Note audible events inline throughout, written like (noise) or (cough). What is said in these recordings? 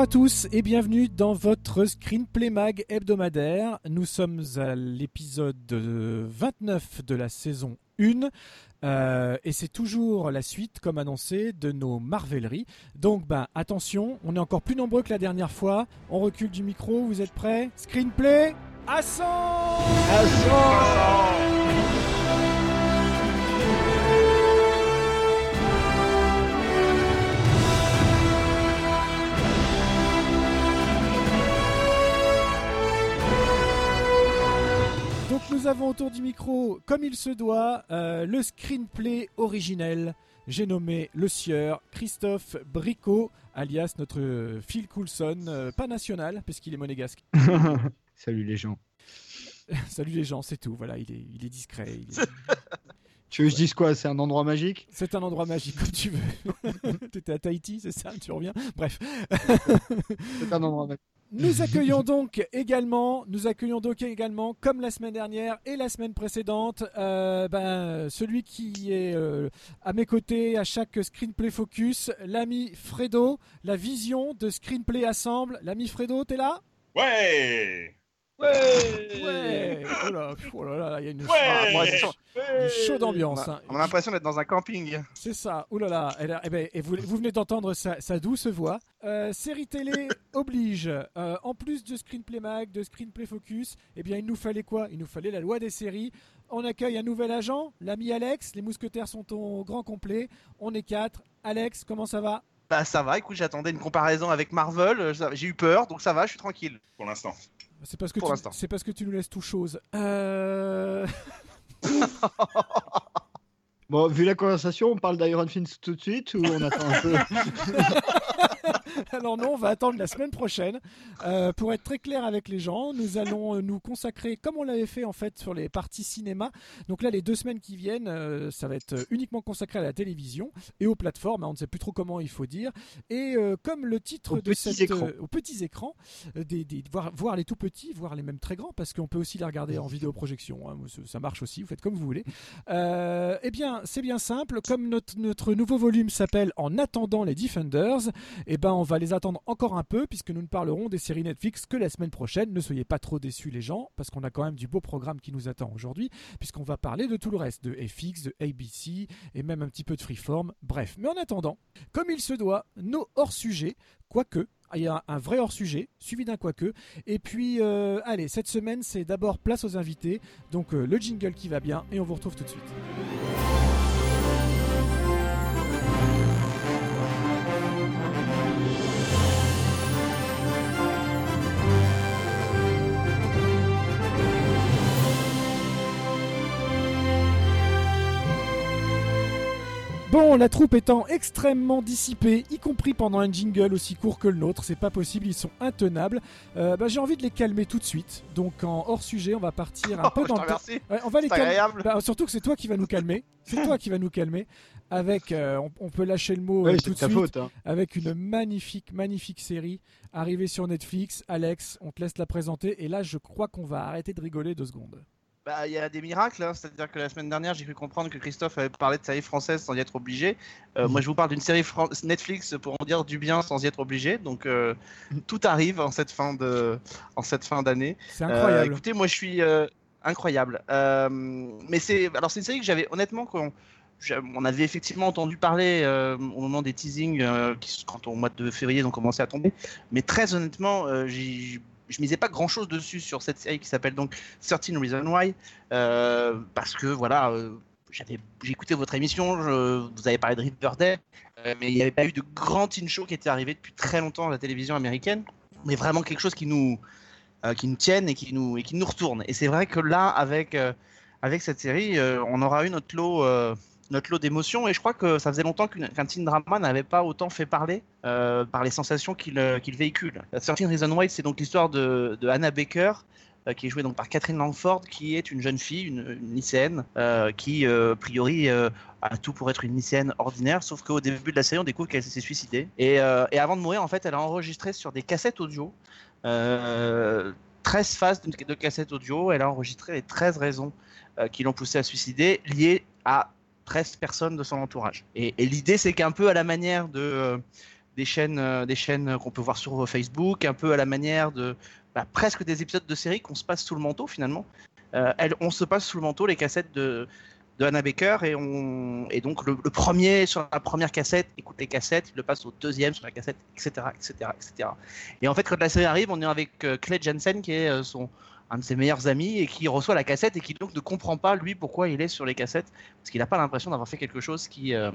Bonjour à tous et bienvenue dans votre Screenplay Mag hebdomadaire. Nous sommes à l'épisode 29 de la saison 1 euh, et c'est toujours la suite, comme annoncé, de nos marveleries. Donc ben attention, on est encore plus nombreux que la dernière fois. On recule du micro, vous êtes prêts? Screenplay à 100 Donc nous avons autour du micro, comme il se doit, euh, le screenplay originel. J'ai nommé le sieur Christophe Bricot, alias notre Phil Coulson, euh, pas national, puisqu'il est monégasque. (laughs) Salut les gens. (laughs) Salut les gens, c'est tout. Voilà, il est, il est discret. il est- (laughs) Tu veux que je dise quoi? C'est un endroit magique? C'est un endroit magique comme tu veux. T'étais à Tahiti, c'est ça? Tu reviens? Bref. C'est un endroit magique. Nous accueillons donc également, nous accueillons donc également, comme la semaine dernière et la semaine précédente, euh, ben, celui qui est euh, à mes côtés à chaque screenplay focus, l'ami Fredo, la vision de screenplay assemble. L'ami Fredo, t'es là? Ouais Ouais. Oh là, oh là là, il y a une, Ouais ah, moi, Ouais. je sens une chaude ambiance. On a, hein. on a l'impression d'être dans un camping. C'est ça, oh là là, elle a- eh ben, et vous, vous venez d'entendre sa, sa douce voix. Euh, série télé (laughs) oblige, Euh, en plus de Screenplay Mag, de Screenplay Focus, eh bien il nous fallait quoi? Il nous fallait la loi des séries. On accueille un nouvel agent, l'ami Alex, les mousquetaires sont au grand complet, on est quatre. Alex, comment ça va? Bah ça va, écoute, j'attendais une comparaison avec Marvel, euh, j'ai eu peur, donc ça va, je suis tranquille. Pour l'instant. C'est parce, que Pour tu- l'instant. c'est parce que tu nous laisses tout chose. Euh... (laughs) Bon, vu la conversation, on parle d'Iron Fist tout de suite ou on attend un peu? (laughs) (laughs) Alors non, on va attendre la semaine prochaine. Euh, pour être très clair avec les gens, nous allons euh, nous consacrer, comme on l'avait fait en fait sur les parties cinéma. Donc là, les deux semaines qui viennent, euh, ça va être uniquement consacré à la télévision et aux plateformes. hein, on ne sait plus trop comment il faut dire. Et euh, comme le titre Aux de cette, écrans. aux petits écrans, des, des- voir, voir les tout petits, voir les mêmes très grands, parce qu'on peut aussi les regarder en vidéoprojection. hein, ça- marche aussi. Vous faites comme vous voulez. Eh bien, c'est bien simple. Comme notre, notre nouveau volume s'appelle En attendant les Defenders, eh ben, on va les attendre encore un peu puisque nous ne parlerons des séries Netflix que la semaine prochaine. Ne soyez pas trop déçus, les gens, parce qu'on a quand même du beau programme qui nous attend aujourd'hui, puisqu'on va parler de tout le reste, de FX, de ABC et même un petit peu de Freeform. Bref, mais en attendant, comme il se doit, nos hors-sujets, quoique. Il y a un vrai hors-sujet, suivi d'un quoique. Et puis, euh, allez, cette semaine, c'est d'abord place aux invités. Donc, euh, le jingle qui va bien, et on vous retrouve tout de suite. Bon, la troupe étant extrêmement dissipée, y compris pendant un jingle aussi court que le nôtre, c'est pas possible, ils sont intenables. Euh, bah, J'ai envie de les calmer tout de suite. Donc en hors sujet, on va partir un (laughs) peu Oh, dans le temps. remercie. Ouais, on va les calmer. Bah, surtout que c'est toi qui va nous (laughs) calmer. C'est toi qui va nous calmer. Avec, euh, on, on peut lâcher le mot euh, tout c'est de suite. faute. Hein. Avec une magnifique, magnifique série arrivée sur Netflix. Alex, on te laisse la présenter. Et là, je crois qu'on va arrêter de rigoler deux secondes. Bah, il y a des miracles, hein, c'est-à-dire que la semaine dernière, j'ai cru comprendre que Christophe avait parlé de série française sans y être obligé. Euh, Moi, je vous parle d'une série Fran- Netflix pour en dire du bien sans y être obligé. Donc, euh, tout arrive en cette fin de, en cette fin d'année. C'est Euh, incroyable. écoutez, moi je suis euh, incroyable. Euh, mais c'est alors c'est une série que j'avais honnêtement qu'on on avait effectivement entendu parler euh, au moment des teasings euh, qui, quand au mois de février ils ont commencé à tomber. Mais très honnêtement, euh, j'y- je misais pas grand chose dessus sur cette série qui s'appelle donc 13 Reasons Why euh, parce que voilà. euh, j'avais écouté votre émission, vous avez parlé de Riverdale, euh, mais il n'y avait pas eu de grand teen show qui était arrivé depuis très longtemps à la télévision américaine, mais vraiment quelque chose qui nous euh, qui nous tiennent et qui nous et qui nous retournent. Et c'est vrai que là, avec euh, avec cette série, on aura eu notre lot notre lot d'émotions. Et je crois que ça faisait longtemps qu'un teen drama n'avait pas autant fait parler euh, par les sensations qu'il véhicule. 13 Reasons Why, c'est donc l'histoire de, de, Anna Baker, qui est jouée donc par Catherine Langford, qui est une jeune fille, une, lycéenne, qui, a priori, a tout pour être une lycéenne ordinaire, sauf qu'au début de la série, on découvre qu'elle s'est suicidée. Et, et, avant de mourir, en fait, elle a enregistré sur des cassettes audio 13 phases de, de cassettes audio. Elle a enregistré les 13 raisons euh, qui l'ont poussé à suicider, liées à 13 personnes de son entourage. Et, l'idée, c'est qu'un peu à la manière de, euh, des chaînes, euh, chaînes qu'on peut voir sur Facebook, un peu à la manière de bah, presque des épisodes de série qu'on se passe sous le manteau finalement. on se passe sous le manteau les cassettes de, de Anna Baker et, on, et donc le, premier sur la première cassette écoute les cassettes, il le passe au deuxième sur la cassette, etc., etc., etc. Et en fait, quand la série arrive, on est avec Clay Jensen qui est son, un de ses meilleurs amis et qui reçoit la cassette et qui donc ne comprend pas lui pourquoi il est sur les cassettes parce qu'il n'a pas l'impression d'avoir fait quelque chose qui euh,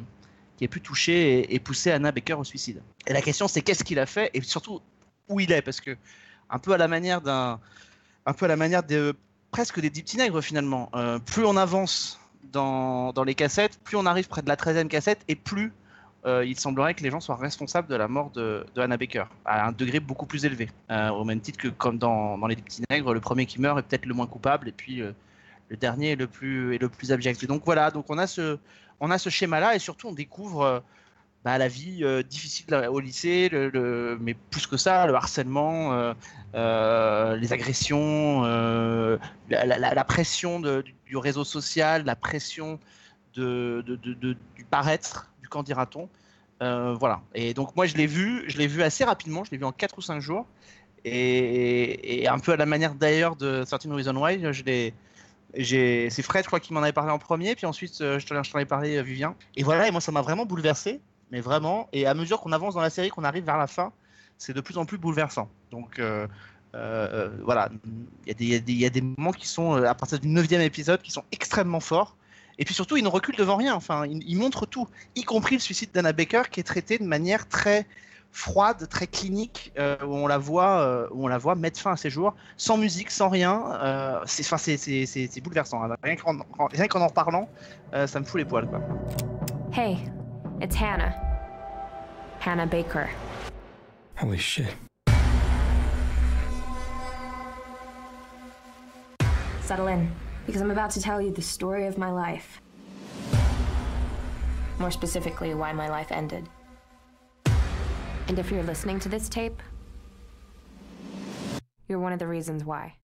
qui ait pu toucher et, pousser Anna Baker au suicide. Et la question c'est qu'est-ce qu'il a fait et surtout où il est parce que un peu à la manière d'un un peu à la manière de presque des Deep Nègres finalement. Euh, plus on avance dans, dans les cassettes, plus on arrive près de la 13e cassette et plus il semblerait que les gens soient responsables de la mort de, Anna Baker, à un degré beaucoup plus élevé. Euh, au même titre que comme dans, Les Petits Nègres, le premier qui meurt est peut-être le moins coupable, et puis euh, le dernier est le plus, est le plus abject. Donc voilà, donc on a ce, on a ce schéma-là, et surtout on découvre bah, la vie difficile au lycée, mais plus que ça, le harcèlement, les agressions, la, pression du, réseau social, la pression de, du paraître quand dira-t-on. Euh, voilà. Et donc moi je l'ai vu, je l'ai vu assez rapidement, je l'ai vu en 4 ou 5 jours. Et, un peu à la manière d'ailleurs de Certain Reason Why, je l'ai. C'est Fred, je crois, qui m'en avait parlé en premier, puis ensuite euh, je t'en ai parlé, euh, Vivien. Et voilà, et moi ça m'a vraiment bouleversé, mais vraiment. Et à mesure qu'on avance dans la série, qu'on arrive vers la fin, c'est de plus en plus bouleversant. Donc voilà, il y, a des moments qui sont, à partir du 9 épisode, qui sont extrêmement forts. Et puis surtout, il ne recule devant rien. Enfin, il, montre tout, y compris le suicide d'Anna Baker, qui est traité de manière très froide, très clinique, euh, où on la voit, euh, où on la voit mettre fin à ses jours, sans musique, sans rien. Euh, c'est, enfin, c'est, bouleversant. Hein. Rien, qu'en, rien qu'en en reparlant, ça me fout les poils. Quoi. Hey, it's Hannah. Hannah Baker. Holy shit. Settle in. Because I'm about to tell you the story of my life. More specifically, why my life ended. And if you're listening to this tape, you're one of the reasons why.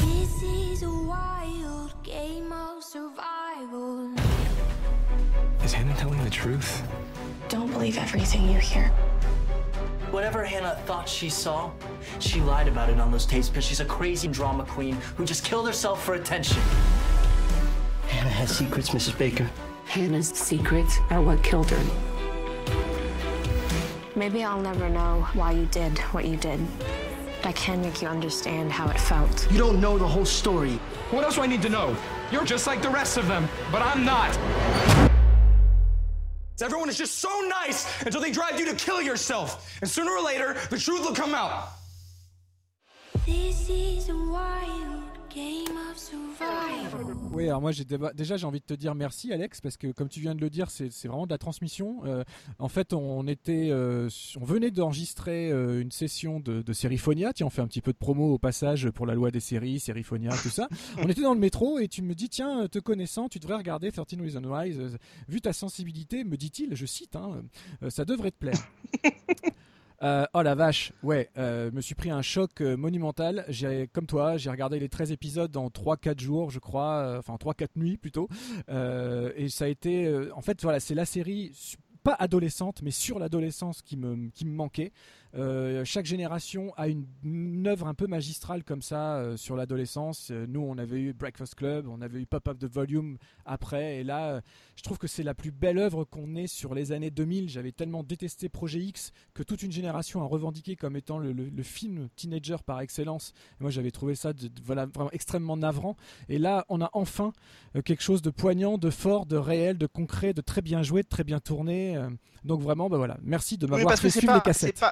This is a wild game of survival. Is Hannah telling the truth? Don't believe everything you hear. Whatever Hannah thought she saw, she lied about it on those tapes because she's a crazy drama queen who just killed herself for attention. Hannah has secrets, Mrs. Baker. Hannah's secrets are what killed her. Maybe I'll never know why you did what you did. But I can make you understand how it felt. You don't know the whole story. What else do I need to know? You're just like the rest of them, but I'm not. Everyone is just so nice until they drive you to kill yourself. And sooner or later, the truth will come out. This is a wild game of Oui, alors moi j'ai déjà j'ai envie de te dire merci Alex parce que comme tu viens de le dire c'est vraiment de la transmission. Euh, en fait on était euh, on venait d'enregistrer euh, une session de, de Seriphonia, tiens on fait un petit peu de promo au passage pour la loi des séries, Seriphonia, tout ça. (laughs) on était dans le métro et tu me dis tiens te connaissant tu devrais regarder 13 Reasons Why vu ta sensibilité me dit-il je cite hein, ça devrait te plaire. (laughs) Euh, oh la vache, ouais, euh, me suis pris un choc euh, monumental. J'ai, comme toi, j'ai regardé les 13 épisodes en 3-4 jours, je crois, enfin 3-4 nuits plutôt. et ça a été, en fait, voilà, c'est la série pas adolescente, mais sur l'adolescence qui me manquait. Euh, chaque génération a une, œuvre un peu magistrale comme ça euh, sur l'adolescence. Euh, nous, on avait eu Breakfast Club, on avait eu Pop-Up de Volume après, et là, je trouve que c'est la plus belle œuvre qu'on ait sur les années 2000. J'avais tellement détesté Projet X que toute une génération a revendiqué comme étant le, film teenager par excellence. moi, j'avais trouvé ça voilà, vraiment extrêmement navrant. Et là, on a enfin quelque chose de poignant, de fort, de réel, de concret, de très bien joué, de très bien tourné. donc vraiment, bah voilà, merci de m'avoir fait suivre les cassettes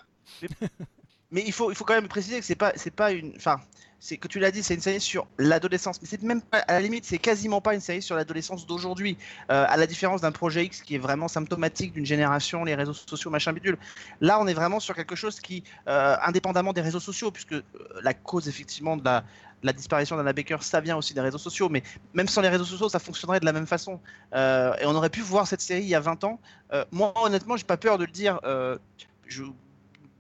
(laughs) mais, il faut, il faut quand même préciser que c'est pas, c'est pas une, enfin, c'est que tu l'as dit, c'est une série sur l'adolescence, mais c'est même pas, à la limite, c'est quasiment pas une série sur l'adolescence d'aujourd'hui, euh, à la différence d'un projet X qui est vraiment symptomatique d'une génération, les réseaux sociaux, machin bidule. Là, on est vraiment sur quelque chose qui, euh, indépendamment des réseaux sociaux, puisque euh, la cause effectivement de la, la disparition d'Anna Baker, ça vient aussi des réseaux sociaux, mais même sans les réseaux sociaux, ça fonctionnerait de la même façon. Et on aurait pu voir cette série il y a 20 ans. Moi, honnêtement, j'ai pas peur de le dire. Je,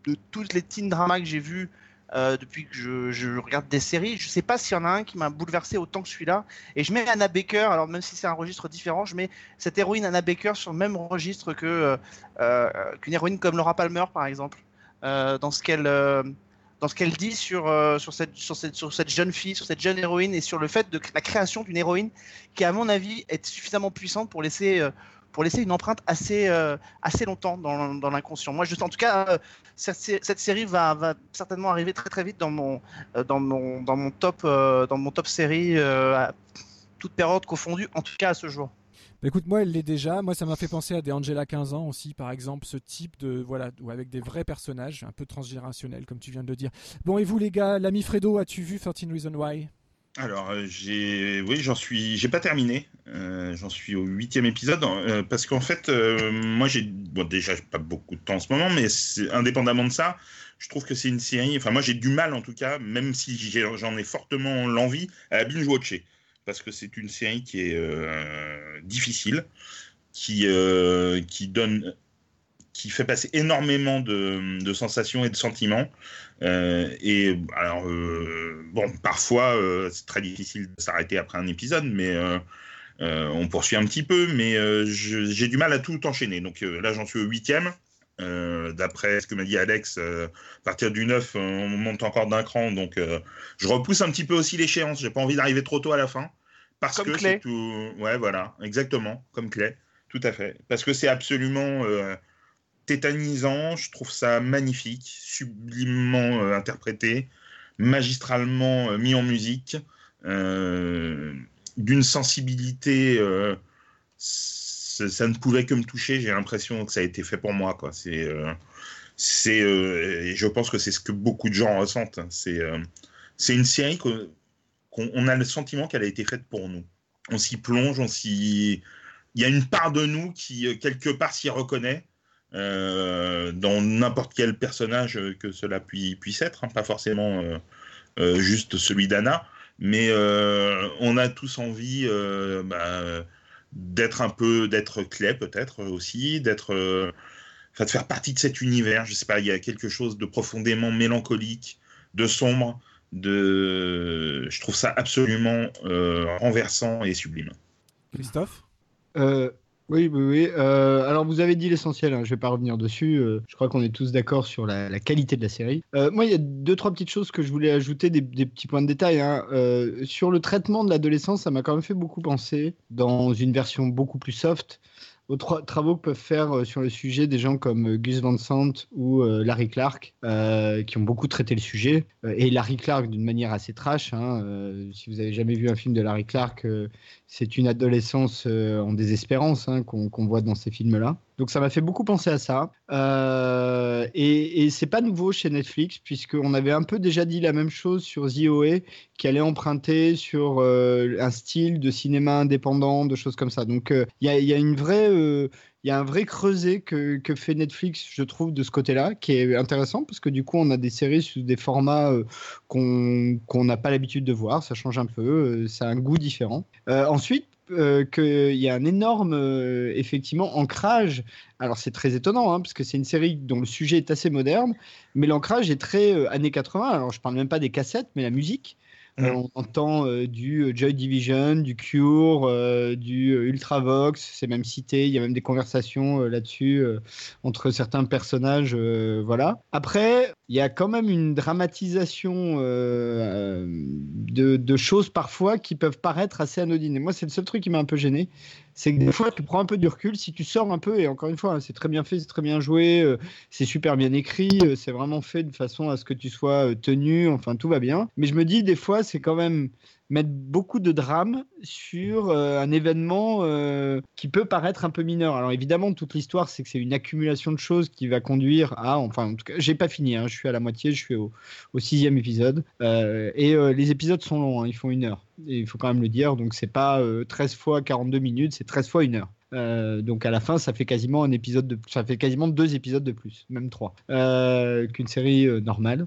de tous les teen dramas que j'ai vus euh, depuis que je, regarde des séries, je sais pas s'il y en a un qui m'a bouleversé autant que celui-là. Et je mets Anna Baker, alors même si c'est un registre différent, je mets cette héroïne Anna Baker sur le même registre euh, euh, qu'une héroïne comme Laura Palmer, par exemple, dans ce qu'elle dans ce qu'elle dit sur, sur, cette, sur, cette, sur cette jeune fille, sur cette jeune héroïne et sur le fait de la création d'une héroïne qui, à mon avis, est suffisamment puissante pour laisser, pour laisser une empreinte assez, euh, assez longtemps dans, dans l'inconscient. Moi, je, en tout cas, euh, cette, cette série va, certainement arriver très très vite dans mon, euh, dans mon, dans mon, top, dans mon top série, à toute période confondue, en tout cas à ce jour. Bah, écoute, moi, elle l'est déjà. Moi, ça m'a fait penser à des Angela 15 ans aussi, par exemple, ce type de voilà, ou avec des vrais personnages, un peu transgénérationnels, comme tu viens de le dire. Bon, et vous, les gars, l'ami Fredo, as-tu vu 13 Reasons Why? Alors, euh, j'ai, oui, j'en suis, j'ai pas terminé. Euh, j'en suis au huitième épisode euh, parce qu'en fait, moi, j'ai, bon, déjà, j'ai pas beaucoup de temps en ce moment, mais indépendamment de ça, je trouve que c'est une série. Enfin, moi, j'ai du mal, en tout cas, même si j'en ai fortement l'envie, à la binge-watcher parce que c'est une série qui est difficile, qui, qui donne, qui fait passer énormément de, de sensations et de sentiments. Euh, et alors, euh, bon, parfois, euh, c'est très difficile de s'arrêter après un épisode, mais on poursuit un petit peu, mais j'ai du mal à tout enchaîner. Donc là, j'en suis au huitième. D'après ce que m'a dit Alex, à partir du 9, euh, on monte encore d'un cran. Donc je repousse un petit peu aussi l'échéance. J'ai pas envie d'arriver trop tôt à la fin. Parce Comme que c'est tout. Ouais, voilà, exactement, comme Clay. Tout à fait. Parce que c'est absolument tétanisant. Je trouve ça magnifique, sublimement euh, interprété, magistralement euh, mis en musique, euh, d'une sensibilité. ça ne pouvait que me toucher. J'ai l'impression que ça a été fait pour moi. Quoi. C'est, c'est, je pense que c'est ce que beaucoup de gens ressentent. C'est, euh, c'est une série qu'on on a le sentiment qu'elle a été faite pour nous. On s'y plonge, on s'y. Il y a une part de nous qui, quelque part, s'y reconnaît dans n'importe quel personnage euh, que cela puis- puisse être, hein, pas forcément euh, euh, juste celui d'Anna, mais euh, on a tous envie euh, bah, d'être un peu, d'être clé peut-être aussi, d'être, euh, enfin, de faire partie de cet univers. Je sais pas, il y a quelque chose de profondément mélancolique, de sombre, de, je trouve ça absolument euh, renversant et sublime. Christophe? Euh, oui, oui, oui. Euh, alors, vous avez dit l'essentiel, hein, je vais pas revenir dessus. euh, je crois qu'on est tous d'accord sur la, qualité de la série. Euh, moi, il y a deux, trois petites choses que je voulais ajouter, des, petits points de détail. hein. Sur le traitement de l'adolescence, ça m'a quand même fait beaucoup penser, dans une version beaucoup plus soft, aux tra- travaux que peuvent faire euh, sur le sujet des gens comme euh, Gus Van Sant ou euh, Larry Clark, qui ont beaucoup traité le sujet. Et Larry Clark d'une manière assez trash. hein, si vous avez jamais vu un film de Larry Clark, c'est une adolescence en désespérance hein, qu'on voit dans ces films-là. Donc ça m'a fait beaucoup penser à ça. Euh, et et c'est pas nouveau chez Netflix, puisqu'on avait un peu déjà dit la même chose sur OA, qui allait emprunter sur euh, un style de cinéma indépendant, de choses comme ça. Donc euh, il y, a, une il y a un vrai creuset que, fait Netflix, je trouve, de ce côté-là, qui est intéressant parce que du coup, on a des séries sous des formats qu'on n'a pas l'habitude de voir. Ça change un peu, ça a un goût différent. Ensuite, euh, qu'il y a un énorme, euh, effectivement, ancrage. Alors, c'est très étonnant, hein, parce que c'est une série dont le sujet est assez moderne, mais l'ancrage est très euh, années 80. Alors, je parle même pas des cassettes, mais la musique. Euh, on entend euh, du euh, Joy Division, du Cure, du Ultravox, c'est même cité, il y a même des conversations là-dessus entre certains personnages. voilà. Après, il y a quand même une dramatisation de, de choses parfois qui peuvent paraître assez anodines. Et moi, c'est le seul truc qui m'a un peu gêné. C'est que des fois, tu prends un peu du recul, si tu sors un peu, et encore une fois, hein, c'est très bien fait, c'est très bien joué, euh, c'est super bien écrit, euh, c'est vraiment fait de façon à ce que tu sois euh, tenu, enfin tout va bien. Mais je me dis, des fois, c'est quand même mettre beaucoup de drame sur euh, un événement euh, qui peut paraître un peu mineur. Alors évidemment, toute l'histoire, c'est que c'est une accumulation de choses qui va conduire à, enfin, en tout cas, j'ai pas fini, hein, je suis à la moitié, je suis au, au sixième épisode, Euh, et les épisodes sont longs, hein, ils font une heure. Et il faut quand même le dire, donc c'est pas euh, 13 fois 42 minutes, c'est 13 fois une heure. Euh, donc à la fin, ça fait quasiment un épisode de, ça fait quasiment deux épisodes de plus, même trois, euh, qu'une série euh, normale.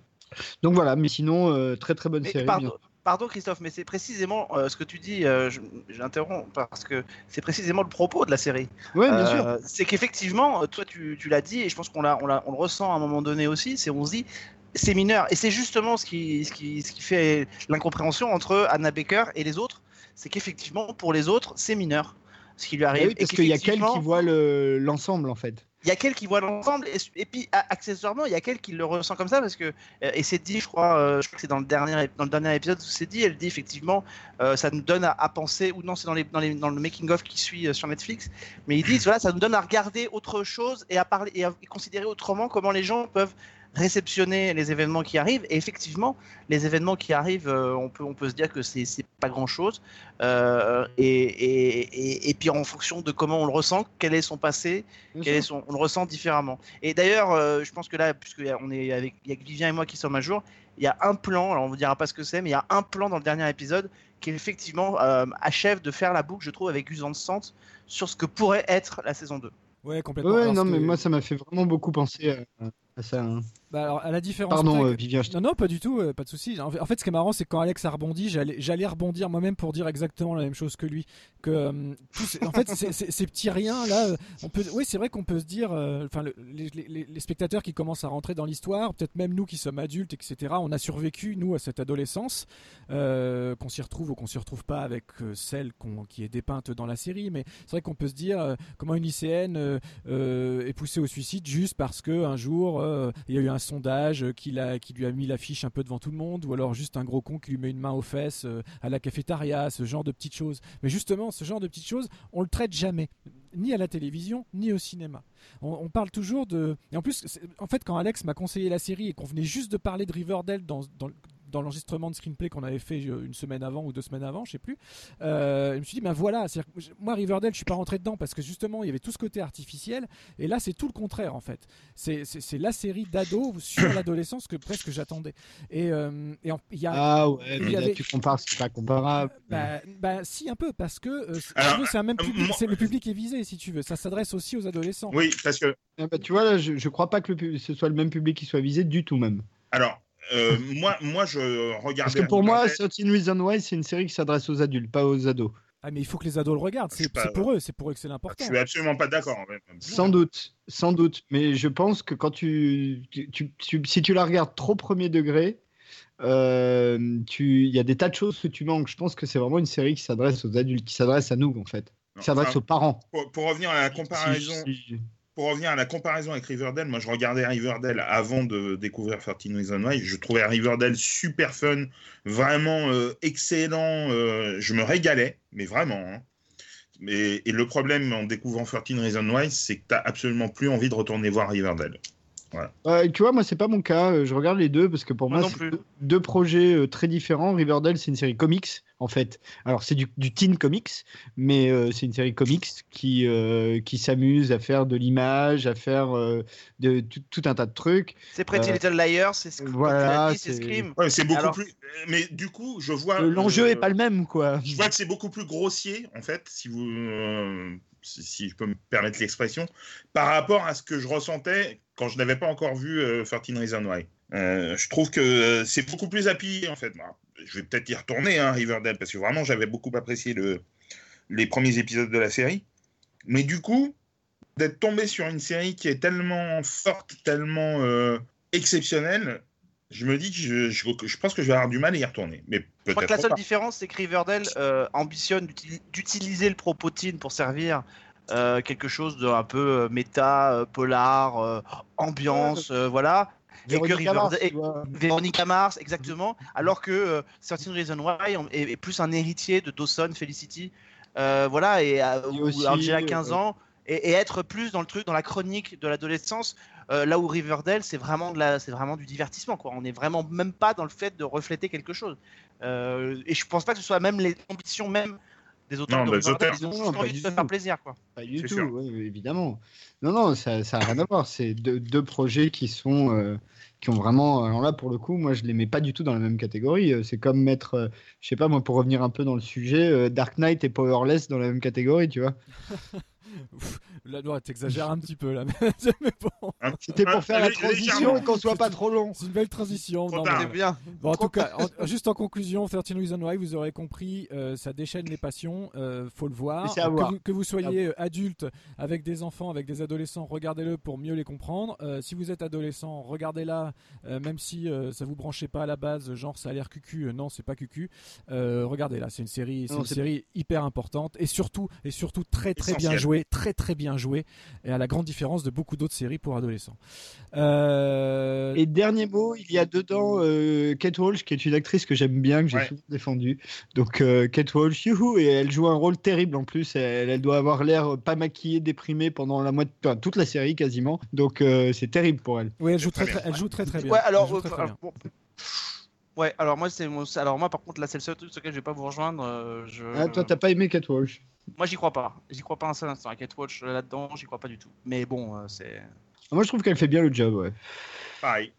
Donc voilà, mais sinon très très bonne Mais série. pardon. Pardon, Christophe, mais c'est précisément euh, ce que tu dis, euh, je- j'interromps, parce que c'est précisément le propos de la série. Ouais, bien Euh, sûr. C'est qu'effectivement, toi tu, tu l'as dit, et je pense qu'on l'a- on l'a- on le ressent à un moment donné aussi, c'est on se dit, c'est mineur. Et c'est justement ce qui, ce, qui, ce qui fait l'incompréhension entre Anna Baker et les autres, c'est qu'effectivement, pour les autres, c'est mineur. Ce qui lui Ah arrive. oui, parce qu'il y a qu'elle qui voit le- l'ensemble en fait. Il y a qu'elle qui voit l'ensemble et, puis accessoirement il y a qu'elle qui le ressent comme ça parce que euh, et c'est dit je crois euh, je crois que c'est dans le dernier dans le dernier épisode où c'est dit elle dit effectivement euh, ça nous donne à, penser ou non c'est dans le making of qui suit sur Netflix mais ils disent voilà ça nous donne à regarder autre chose et à parler et à considérer autrement comment les gens peuvent réceptionner les événements qui arrivent et effectivement les événements qui arrivent euh, on peut on peut se dire que c'est c'est pas grand chose euh, et, et, et, et puis en fonction de comment on le ressent quel est son passé quel est son- on le ressent différemment. Et d'ailleurs, euh, je pense que là, puisque on est avec, il y a que Vivien et moi qui sommes à jour, il y a un plan. Alors on vous dira pas ce que c'est, mais il y a un plan dans le dernier épisode qui effectivement euh, achève de faire la boucle, je trouve, avec Gus Van Sant sur ce que pourrait être la saison 2. Ouais, complètement. Ouais, non, mais moi ça m'a fait vraiment beaucoup penser à, à ça. hein. Bah, alors, à la différence. Pardon, euh, que- Vivien. je- Non, non, pas du tout, euh, pas de souci. En fait, ce qui est marrant, c'est que quand Alex a rebondi, j'allais rebondir moi-même pour dire exactement la même chose que lui. Que, euh, tous en fait, ces- ces ces petits riens là, euh, on peut, oui, c'est vrai qu'on peut se dire, enfin, le- les, les- les spectateurs qui commencent à rentrer dans l'histoire, peut-être même nous qui sommes adultes, etc. On a survécu nous à cette adolescence, qu'on s'y retrouve ou qu'on s'y retrouve pas avec celle qui est dépeinte dans la série, mais c'est vrai qu'on peut se dire comment une lycéenne est poussée au suicide juste parce que un jour il y a eu un sondage euh, qui, lui a mis l'affiche un peu devant tout le monde, ou alors juste un gros con qui lui met une main aux fesses euh, à la cafétéria, ce genre de petites choses. Mais justement, ce genre de petites choses, on le traite jamais, ni à la télévision, ni au cinéma. On, parle toujours de. Et en plus, en fait, quand Alex m'a conseillé la série et qu'on venait juste de parler de Riverdale dans, dans, dans l'enregistrement de screenplay qu'on avait fait euh, une semaine avant ou deux semaines avant, je sais plus, euh, je me suis dit, ben voilà, c'est-à-dire que moi Riverdale, je suis pas rentré dedans parce que justement, il y avait tout ce côté artificiel, et là, c'est tout le contraire en fait. C'est- la série d'ados sur l'adolescence que presque j'attendais. Et euh, et en- il y a. Ah ouais, mais y là avait- tu compares, c'est pas comparable. Bah, bah, si un peu parce que euh, c'est un même euh, public, moi- c'est le public est visé si tu veux ça s'adresse aussi aux adolescents Oui, parce que Ah bah, tu vois, là, je, je crois pas que le ce soit le même public qui soit visé du tout même. alors euh, moi moi je regardais Parce que pour moi, Riverdale- 13 Reasons Why, c'est une série qui s'adresse aux adultes, pas aux ados. ah mais il faut que les ados le regardent Je c'est pour eux c'est pour eux que c'est je l'important suis absolument pas d'accord. ouais. Sans doute, sans doute. Mais je pense que quand tu, tu- tu- tu- si tu la regardes trop premier degré, euh, il y a des tas de choses que tu manques. Je pense que c'est vraiment une série qui s'adresse aux adultes, qui s'adresse à nous en fait, Non, qui s'adresse enfin, aux parents. pour, pour revenir à la comparaison, Si- si- pour revenir à la comparaison avec Riverdale, moi je regardais Riverdale avant de découvrir 13 Reasons Why. Je trouvais Riverdale super fun, vraiment euh, excellent. euh, je me régalais, mais vraiment. hein. Mais, et le problème en découvrant 13 Reasons Why, c'est que tu n'as absolument plus envie de retourner voir Riverdale. Euh, tu vois, moi, c'est pas mon cas. Je regarde les deux parce que pour Moi c'est deux, deux projets très différents. Riverdale, c'est une série comics, en fait. Alors, c'est du, du teen comics, mais euh, c'est une série comics qui, euh, qui s'amuse à faire de l'image, à faire euh, de, tout, tout un tas de trucs. C'est Pretty Euh, Little Liars, c'est Sc- comme tu voilà, l'as dit, c'est Scream. Ouais, c'est beaucoup Alors- plus. Mais du coup, je vois. L'enjeu euh, est pas le même, quoi. Je vois que c'est beaucoup plus grossier, en fait, si vous, euh, si, si je peux me permettre l'expression, par rapport à ce que je ressentais quand je n'avais pas encore vu euh, 13 Reasons Why. Euh, je trouve que euh, c'est beaucoup plus appuyé, en fait. Je vais peut-être y retourner, hein, Riverdale, parce que vraiment, j'avais beaucoup apprécié le, les premiers épisodes de la série. Mais du coup, d'être tombé sur une série qui est tellement forte, tellement euh, exceptionnelle, je me dis que je, je, je pense que je vais avoir du mal à y retourner. Mais Je crois que la seule pas. différence, c'est que Riverdale euh, ambitionne d'utili- d'utiliser le propos teen pour servir euh, quelque chose de un peu euh, méta, euh, polar, euh, ambiance, euh, voilà. Et que Véronica Mars, vois. Véronica Mars, exactement. Alors que euh, 13 Reasons Why est, est plus un héritier de Dawson, Felicity, euh, voilà, et, euh, Et Angela, euh, 15 ans, et, et être plus dans le truc, dans la chronique de l'adolescence, euh, là où Riverdale, c'est vraiment, de la, c'est vraiment du divertissement. Quoi. On n'est vraiment même pas dans le fait de refléter quelque chose. Euh, et je pense pas que ce soit même les ambitions même des auteurs Non, de des auteurs. Ils ont Non, juste envie de se faire plaisir. Quoi. Pas du tout, oui, évidemment. Non, non, ça n'a rien à voir. C'est deux, deux projets qui sont euh, qui ont vraiment. Alors là, pour le coup, moi, je les mets pas du tout dans la même catégorie. Euh, C'est comme mettre, euh, je sais pas, moi, pour revenir un peu dans le sujet, euh, Dark Knight et Powerless dans la même catégorie, tu vois. (laughs) Là, non, t'exagères un petit peu là. (laughs) mais bon, C'était pour faire la transition et qu'on soit pas trop long. c'est une belle transition. Non, mais- bien. Bon, en tout cas, en- juste en conclusion, 13 Reasons Why, vous aurez compris, euh, ça déchaîne les passions, euh, faut le voir. Que, voir. Vous, que vous soyez euh, adulte, avec des enfants, avec des adolescents, regardez-le pour mieux les comprendre. Euh, si vous êtes adolescent, regardez-la, euh, même si euh, ça vous branchait pas à la base, genre ça a l'air cucu, euh, non, c'est pas cucu. Euh, regardez-la, c'est une série, c'est une série hyper importante et surtout, et surtout très très bien jouée, très très bien jouée, et à la grande différence de beaucoup d'autres séries pour adolescents. Euh, Et dernier mot, il y a dedans euh, Kate Walsh, qui est une actrice que j'aime bien, que j'ai Ouais. souvent défendue. Donc euh, Kate Walsh, youhou, et elle joue un rôle terrible en plus. Elle, elle doit avoir l'air pas maquillée, déprimée pendant la moitié, enfin, toute la série quasiment. Donc euh, c'est terrible pour elle. oui, elle joue Très très, bien. très- elle joue très très bien. Ouais, Elle alors, joue euh, très, très alors, bien. bon, ouais, alors moi c'est mon- alors moi par contre là c'est le seul truc sur lequel je vais pas vous rejoindre. euh, je... Ah, toi, t'as pas aimé Kate Walsh Moi j'y crois pas, j'y crois pas un seul instant. Kate Watch là-dedans, j'y crois pas du tout. Mais bon, euh, c'est. Moi, je trouve qu'elle fait bien le job, ouais. Pareil.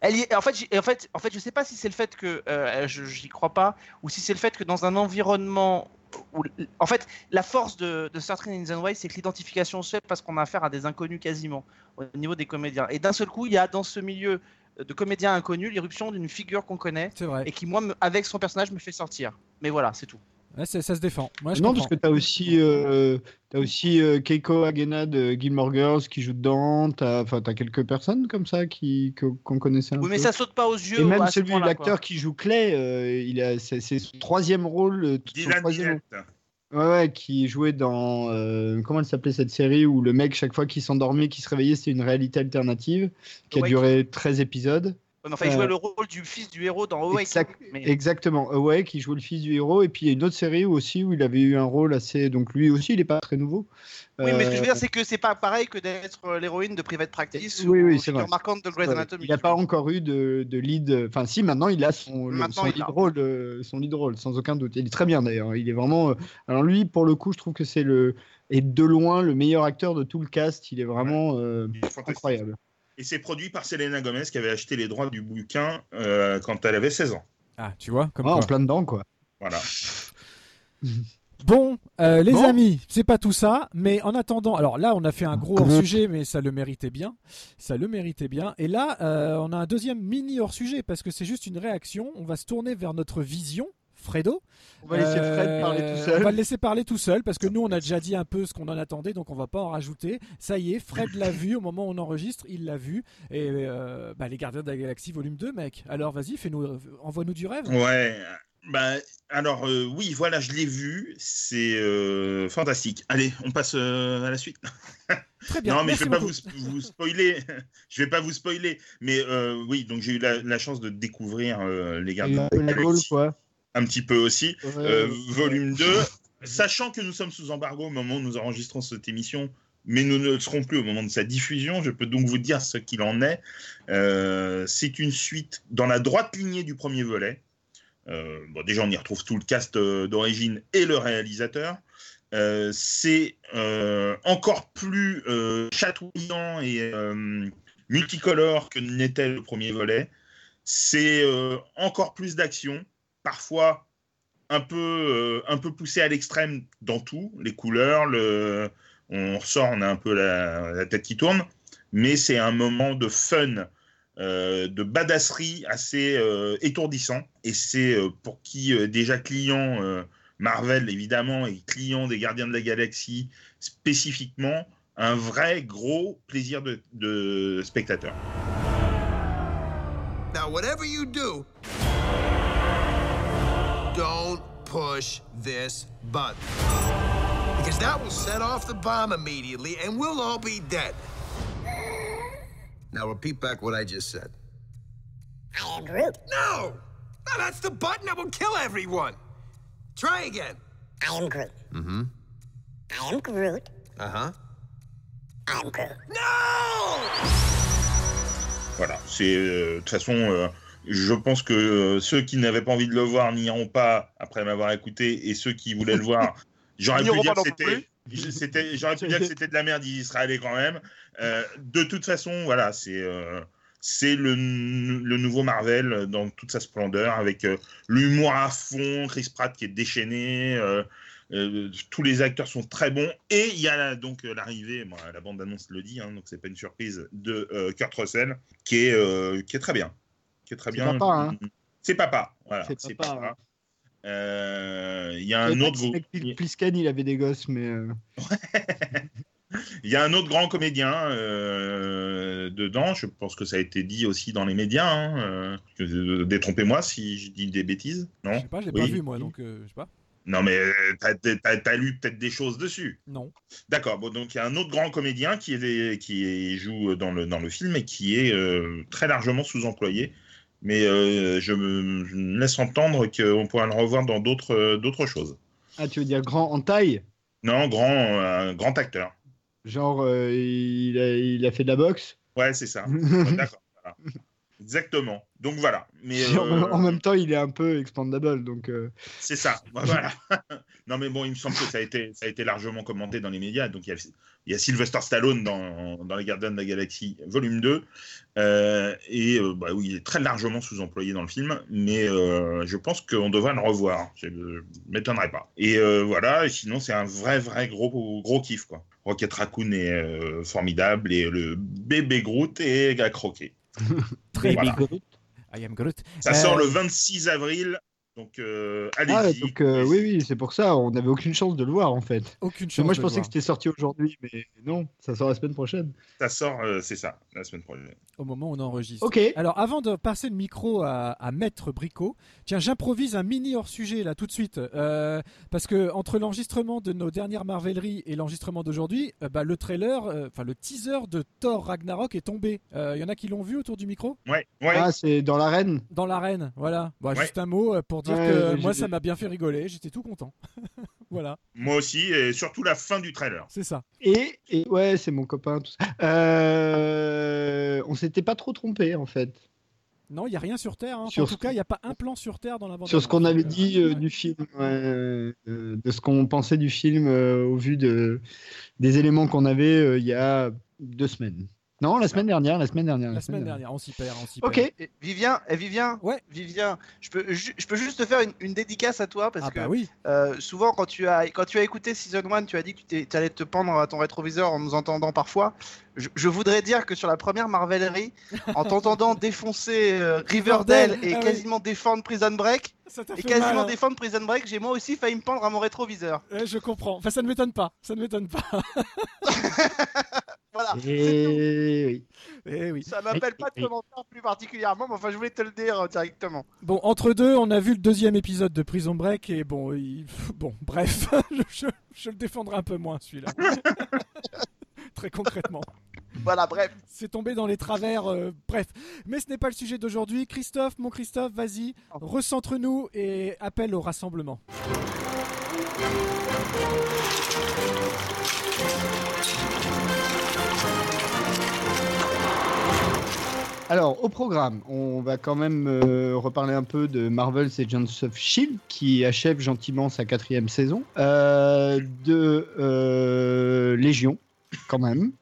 Elle y est- en fait, en fait, en fait, je sais pas si c'est le fait que euh, je j'y crois pas ou si c'est le fait que dans un environnement où, en fait, la force de, de Star Trek Into the Wild, c'est que l'identification se fait parce qu'on a affaire à des inconnus quasiment au niveau des comédiens. Et d'un seul coup, il y a dans ce milieu de comédiens inconnus l'irruption d'une figure qu'on connaît vrai. et qui, moi, me- avec son personnage, me fait sortir. Mais voilà, c'est tout. Ouais, ça se défend. Moi, je non, comprends. parce que t'as aussi, euh, t'as aussi euh, Keiko Agena de Gilmore Girls qui joue dedans. T'as, enfin, t'as quelques personnes comme ça qui que- qu'on connaissait un Oui, mais peu. ça saute pas aux yeux. Et même celui, l'acteur qui joue Clay, euh, il a, c'est, son troisième rôle. euh, son troisième. Ouais, ouais, qui jouait dans. euh, comment elle s'appelait cette série où le mec, chaque fois qu'il s'endormait, qu'il se réveillait, c'était une réalité alternative qui a duré 13 épisodes. Ouais, mais enfin, il Euh, jouait le rôle du fils du héros dans Awake. Exact- mais- Exactement, Awake, qui joue le fils du héros. Et puis il y a une autre série aussi où il avait eu un rôle assez. Donc lui aussi, il n'est pas très nouveau. Oui, mais ce que je veux Euh, dire, c'est que c'est pas pareil que d'être euh, l'héroïne de Private Practice Oui, ou oui, c'est marquante de Grey's Anatomy. il n'a pas encore eu de, de lead. Enfin, si, maintenant il a son, le- Maintenant, son il lead euh, son lead rôle, sans aucun doute. Il est très bien d'ailleurs. Il est vraiment. euh, Alors lui, pour le coup, je trouve que c'est le et de loin le meilleur acteur de tout le cast. Il est vraiment euh, Il est fantastique. incroyable. Et c'est produit par Selena Gomez qui avait acheté les droits du bouquin euh, quand elle avait 16 ans. Ah, tu vois, comme en quoi. plein dedans, quoi. Voilà. (laughs) Bon, euh, les Bon. amis, c'est pas tout ça, mais en attendant, alors là, on a fait un gros hors-sujet, mais ça le méritait bien. Ça le méritait bien. Et là, euh, on a un deuxième mini hors-sujet, parce que c'est juste une réaction. On va se tourner vers notre vision. Fredo. On va laisser Fred Euh, parler tout seul. On va le laisser parler tout seul parce que nous on a déjà dit un peu ce qu'on en attendait donc on va pas en rajouter. Ça y est, Fred l'a vu au moment où on enregistre, il l'a vu et euh, bah, les Gardiens de la Galaxie volume 2 mec. Alors vas-y, fais-nous envoie-nous du rêve. Ouais. Bah, alors, euh, oui, voilà, je l'ai vu. C'est euh, fantastique. Allez, on passe euh, à la suite. (laughs) Très bien. non, mais je vais pas vous, vous spoiler. (laughs) je vais pas vous spoiler. Mais euh, oui, donc j'ai eu la, la chance de découvrir euh, les gardiens de la Galaxie quoi. Un petit peu aussi. Ouais. Euh, volume 2, sachant que nous sommes sous embargo au moment où nous enregistrons cette émission, mais nous ne le serons plus au moment de sa diffusion, je peux donc vous dire ce qu'il en est. Euh, c'est une suite dans la droite lignée du premier volet. Euh, bon, déjà, on y retrouve tout le cast d'origine et le réalisateur. Euh, c'est encore plus chatoyant et multicolore que n'était le premier volet. C'est encore plus d'action, parfois un peu, euh, un peu poussé à l'extrême dans tout, les couleurs, le... on ressort, on a un peu la, tête qui tourne, mais c'est un moment de fun, euh, de badasserie assez euh, étourdissant, et c'est pour qui déjà client Marvel évidemment et client des Gardiens de la Galaxie spécifiquement, un vrai gros plaisir de, de spectateur. Now, whatever you do, don't push this button. Because that will set off the bomb immediately and we'll all be dead. Now, repeat back what I just said. I am Groot. No! No, that's the button that will kill everyone. Try again. I am Groot. Mm hmm. I am Groot. Uh huh. I'm Groot. No! Voilà, c'est euh, de toute façon, euh, je pense que euh, ceux qui n'avaient pas envie de le voir n'iront pas après m'avoir écouté, et ceux qui voulaient le voir, (laughs) j'aurais pu dire que c'était, je- c'était- j'aurais pu (laughs) dire que c'était de la merde, ils y seraient allés quand même. Euh, de toute façon, voilà, c'est euh, c'est le, le nouveau Marvel dans toute sa splendeur, avec euh, l'humour à fond, Chris Pratt qui est déchaîné. tous les acteurs sont très bons et il y a la- donc l'arrivée, bon, la bande annonce le dit, hein, donc c'est pas une surprise de Kurt Russell qui est qui est très bien, qui est très C'est bien. papa, hein. C'est papa, voilà. C'est C'est papa, papa. hein. Euh, Il y a un autre, gros- il avait des gosses, mais. euh, (laughs) il y a un autre grand comédien euh, dedans. Je pense que ça a été dit aussi dans les médias. hein, euh, Détrompez-moi si je dis des bêtises. Non? Je sais pas, je l'ai Oui. pas vu moi, donc euh, je sais pas. Non, mais t'as- t'as lu peut-être des choses dessus? Non. D'accord. Bon, donc il y a un autre grand comédien qui, est, qui joue dans le, dans le film et qui est euh, très largement sous-employé. Mais euh, je, me, je me laisse entendre qu'on pourra le revoir dans d'autres euh, d'autres choses. Ah, tu veux dire grand en taille? Non, grand, euh, grand acteur. Genre, euh, il, a, il a fait de la boxe? Ouais, c'est ça. (laughs) D'accord. voilà. Exactement. Donc voilà. Mais (laughs) en, euh, en même temps, il est un peu expandable, donc. euh, C'est ça, (laughs) voilà. (laughs) non mais bon, il me semble que ça a été, ça a été largement commenté dans les médias. Donc il y a, il y a Sylvester Stallone dans, dans Les Gardiens de la Galaxie, volume 2. Euh, et bah, oui, il est très largement sous-employé dans le film, mais euh, je pense qu'on devrait le revoir. Je ne m'étonnerais pas. Et euh, voilà, et sinon c'est un vrai, vrai gros, gros kiff. Quoi. Rocket Raccoon est euh, formidable et le bébé Groot est à croquer. Très Voilà. bien. I am Groot. Ça Euh, sort le 26 avril, donc euh, allez-y. Ah, donc euh, oui, oui, c'est pour ça, on n'avait aucune chance de le voir en fait. Aucune Mais chance. moi, je de pensais le que c'était sorti aujourd'hui, mais non, ça sort la semaine prochaine. Ça sort, euh, c'est ça, la semaine prochaine. au moment où on enregistre. Ok. Alors, avant de passer le micro à, à Maître Bricot, tiens, j'improvise un mini hors sujet là tout de suite, euh, parce que entre l'enregistrement de nos dernières Marveleries et l'enregistrement d'aujourd'hui, euh, bah, le trailer, euh, enfin le teaser de Thor Ragnarok est tombé. Il y en a qui l'ont vu autour du micro? Ouais, ouais. Ah, c'est dans l'arène? Dans l'arène, voilà. Bah, Ouais. Juste un mot euh, pour dire Ouais, que j'ai- moi ça m'a bien fait rigoler, j'étais tout content. (laughs) voilà, Moi aussi, et surtout la fin du trailer. c'est ça. Et, et ouais, c'est mon copain, tout ça. Euh, on s'était pas trop trompé en fait. Non, il n'y a rien sur Terre. hein. Sur en tout cas, il n'y a pas un plan sur Terre dans la bande. Sur ce qu'on avait dit euh, du film, ouais, euh, de ce qu'on pensait du film euh, au vu de, des éléments qu'on avait euh, il y a deux semaines. Non, la semaine dernière, la semaine dernière. La semaine dernière, on s'y perd, on s'y Ok. perd. Vivien, eh, Vivien, Ouais. Vivien, je peux, je peux juste te faire une, une dédicace à toi parce Ah que bah oui. euh, souvent quand tu as quand tu as écouté Season 1, tu as dit que tu allais te pendre à ton rétroviseur en nous entendant parfois. Je, je voudrais dire que sur la première Marvelerie, en t'entendant (laughs) défoncer euh, Riverdale et Ah oui. quasiment défendre Prison Break et quasiment mal, hein. défendre Prison Break, j'ai moi aussi failli me pendre à mon rétroviseur. Ouais, je comprends. Enfin, ça ne m'étonne pas. Ça ne m'étonne pas. (laughs) Voilà. Et oui. Eh oui. Ça m'appelle pas de commentaire plus particulièrement, mais enfin je voulais te le dire euh, directement. Bon, entre deux, on a vu le deuxième épisode de Prison Break et bon, il- bon, bref, (laughs) je, je- je le défendrai un peu moins celui-là. (laughs) Très concrètement. Voilà, bref. C'est tombé dans les travers, euh, bref. Mais ce n'est pas le sujet d'aujourd'hui. Christophe, mon Christophe, vas-y, recentre-nous et appelle au rassemblement. Alors, au programme, on va quand même euh, reparler un peu de Marvel's Agents of Shield, qui achève gentiment sa quatrième saison, euh, de euh, Légion, quand même.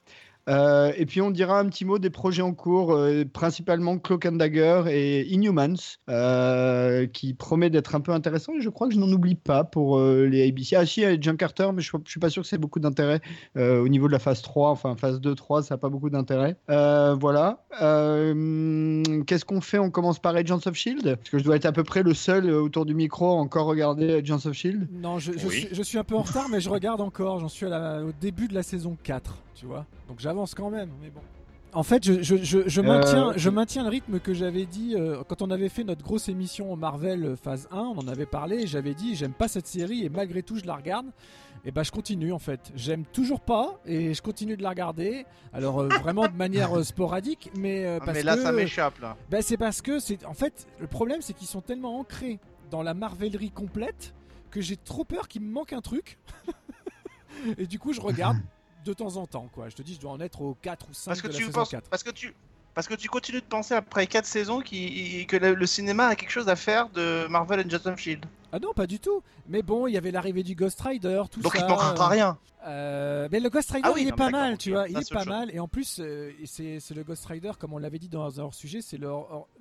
Euh, et puis on dira un petit mot des projets en cours, euh, principalement Cloak and Dagger et Inhumans, euh, qui promet d'être un peu intéressant. Et je crois que je n'en oublie pas pour euh, les ABC. Ah si, il y a John Carter, mais je ne suis pas sûr que c'est beaucoup d'intérêt euh, au niveau de la phase 3, enfin phase 2-3, ça n'a pas beaucoup d'intérêt. Euh, voilà. Euh, Qu'est-ce qu'on fait? On commence par Agents of Shield Parce que je dois être à peu près le seul autour du micro à encore regarder Agents of Shield. Non, je, je Oui. suis, je suis un peu en retard, mais je regarde encore. J'en suis à la- au début de la saison 4, tu vois. Donc j'avance quand même, mais bon. En fait, je, je, je, je maintiens, Euh, je maintiens le rythme que j'avais dit euh, quand on avait fait notre grosse émission Marvel euh, phase 1. On en avait parlé j'avais dit j'aime pas cette série et malgré tout je la regarde. Et bah je continue en fait. J'aime toujours pas et je continue de la regarder. Alors euh, vraiment de manière sporadique, mais Ah, parce mais là, que ça m'échappe là. ben, c'est parce que c'est en fait le problème c'est qu'ils sont tellement ancrés dans la marvelerie complète que j'ai trop peur qu'il me manque un truc. (laughs) et du coup je regarde (laughs) de temps en temps, quoi. Je te dis, je dois en être au 4 ou 5 Parce que de la tu penses, 4. parce que tu, parce que tu continues de penser après 4 saisons qui, que le, cinéma a quelque chose à faire de Marvel and of Shield. Ah non, pas du tout. Mais bon, il y avait l'arrivée du Ghost Rider, tout Donc ça. il te manquera pas rien. Euh, mais le Ghost Rider, Ah oui, il est non, pas mal, tu vois. Il est pas mal. Et en plus, euh, c'est c'est le Ghost Rider, comme on l'avait dit dans un hors-sujet, c'est le,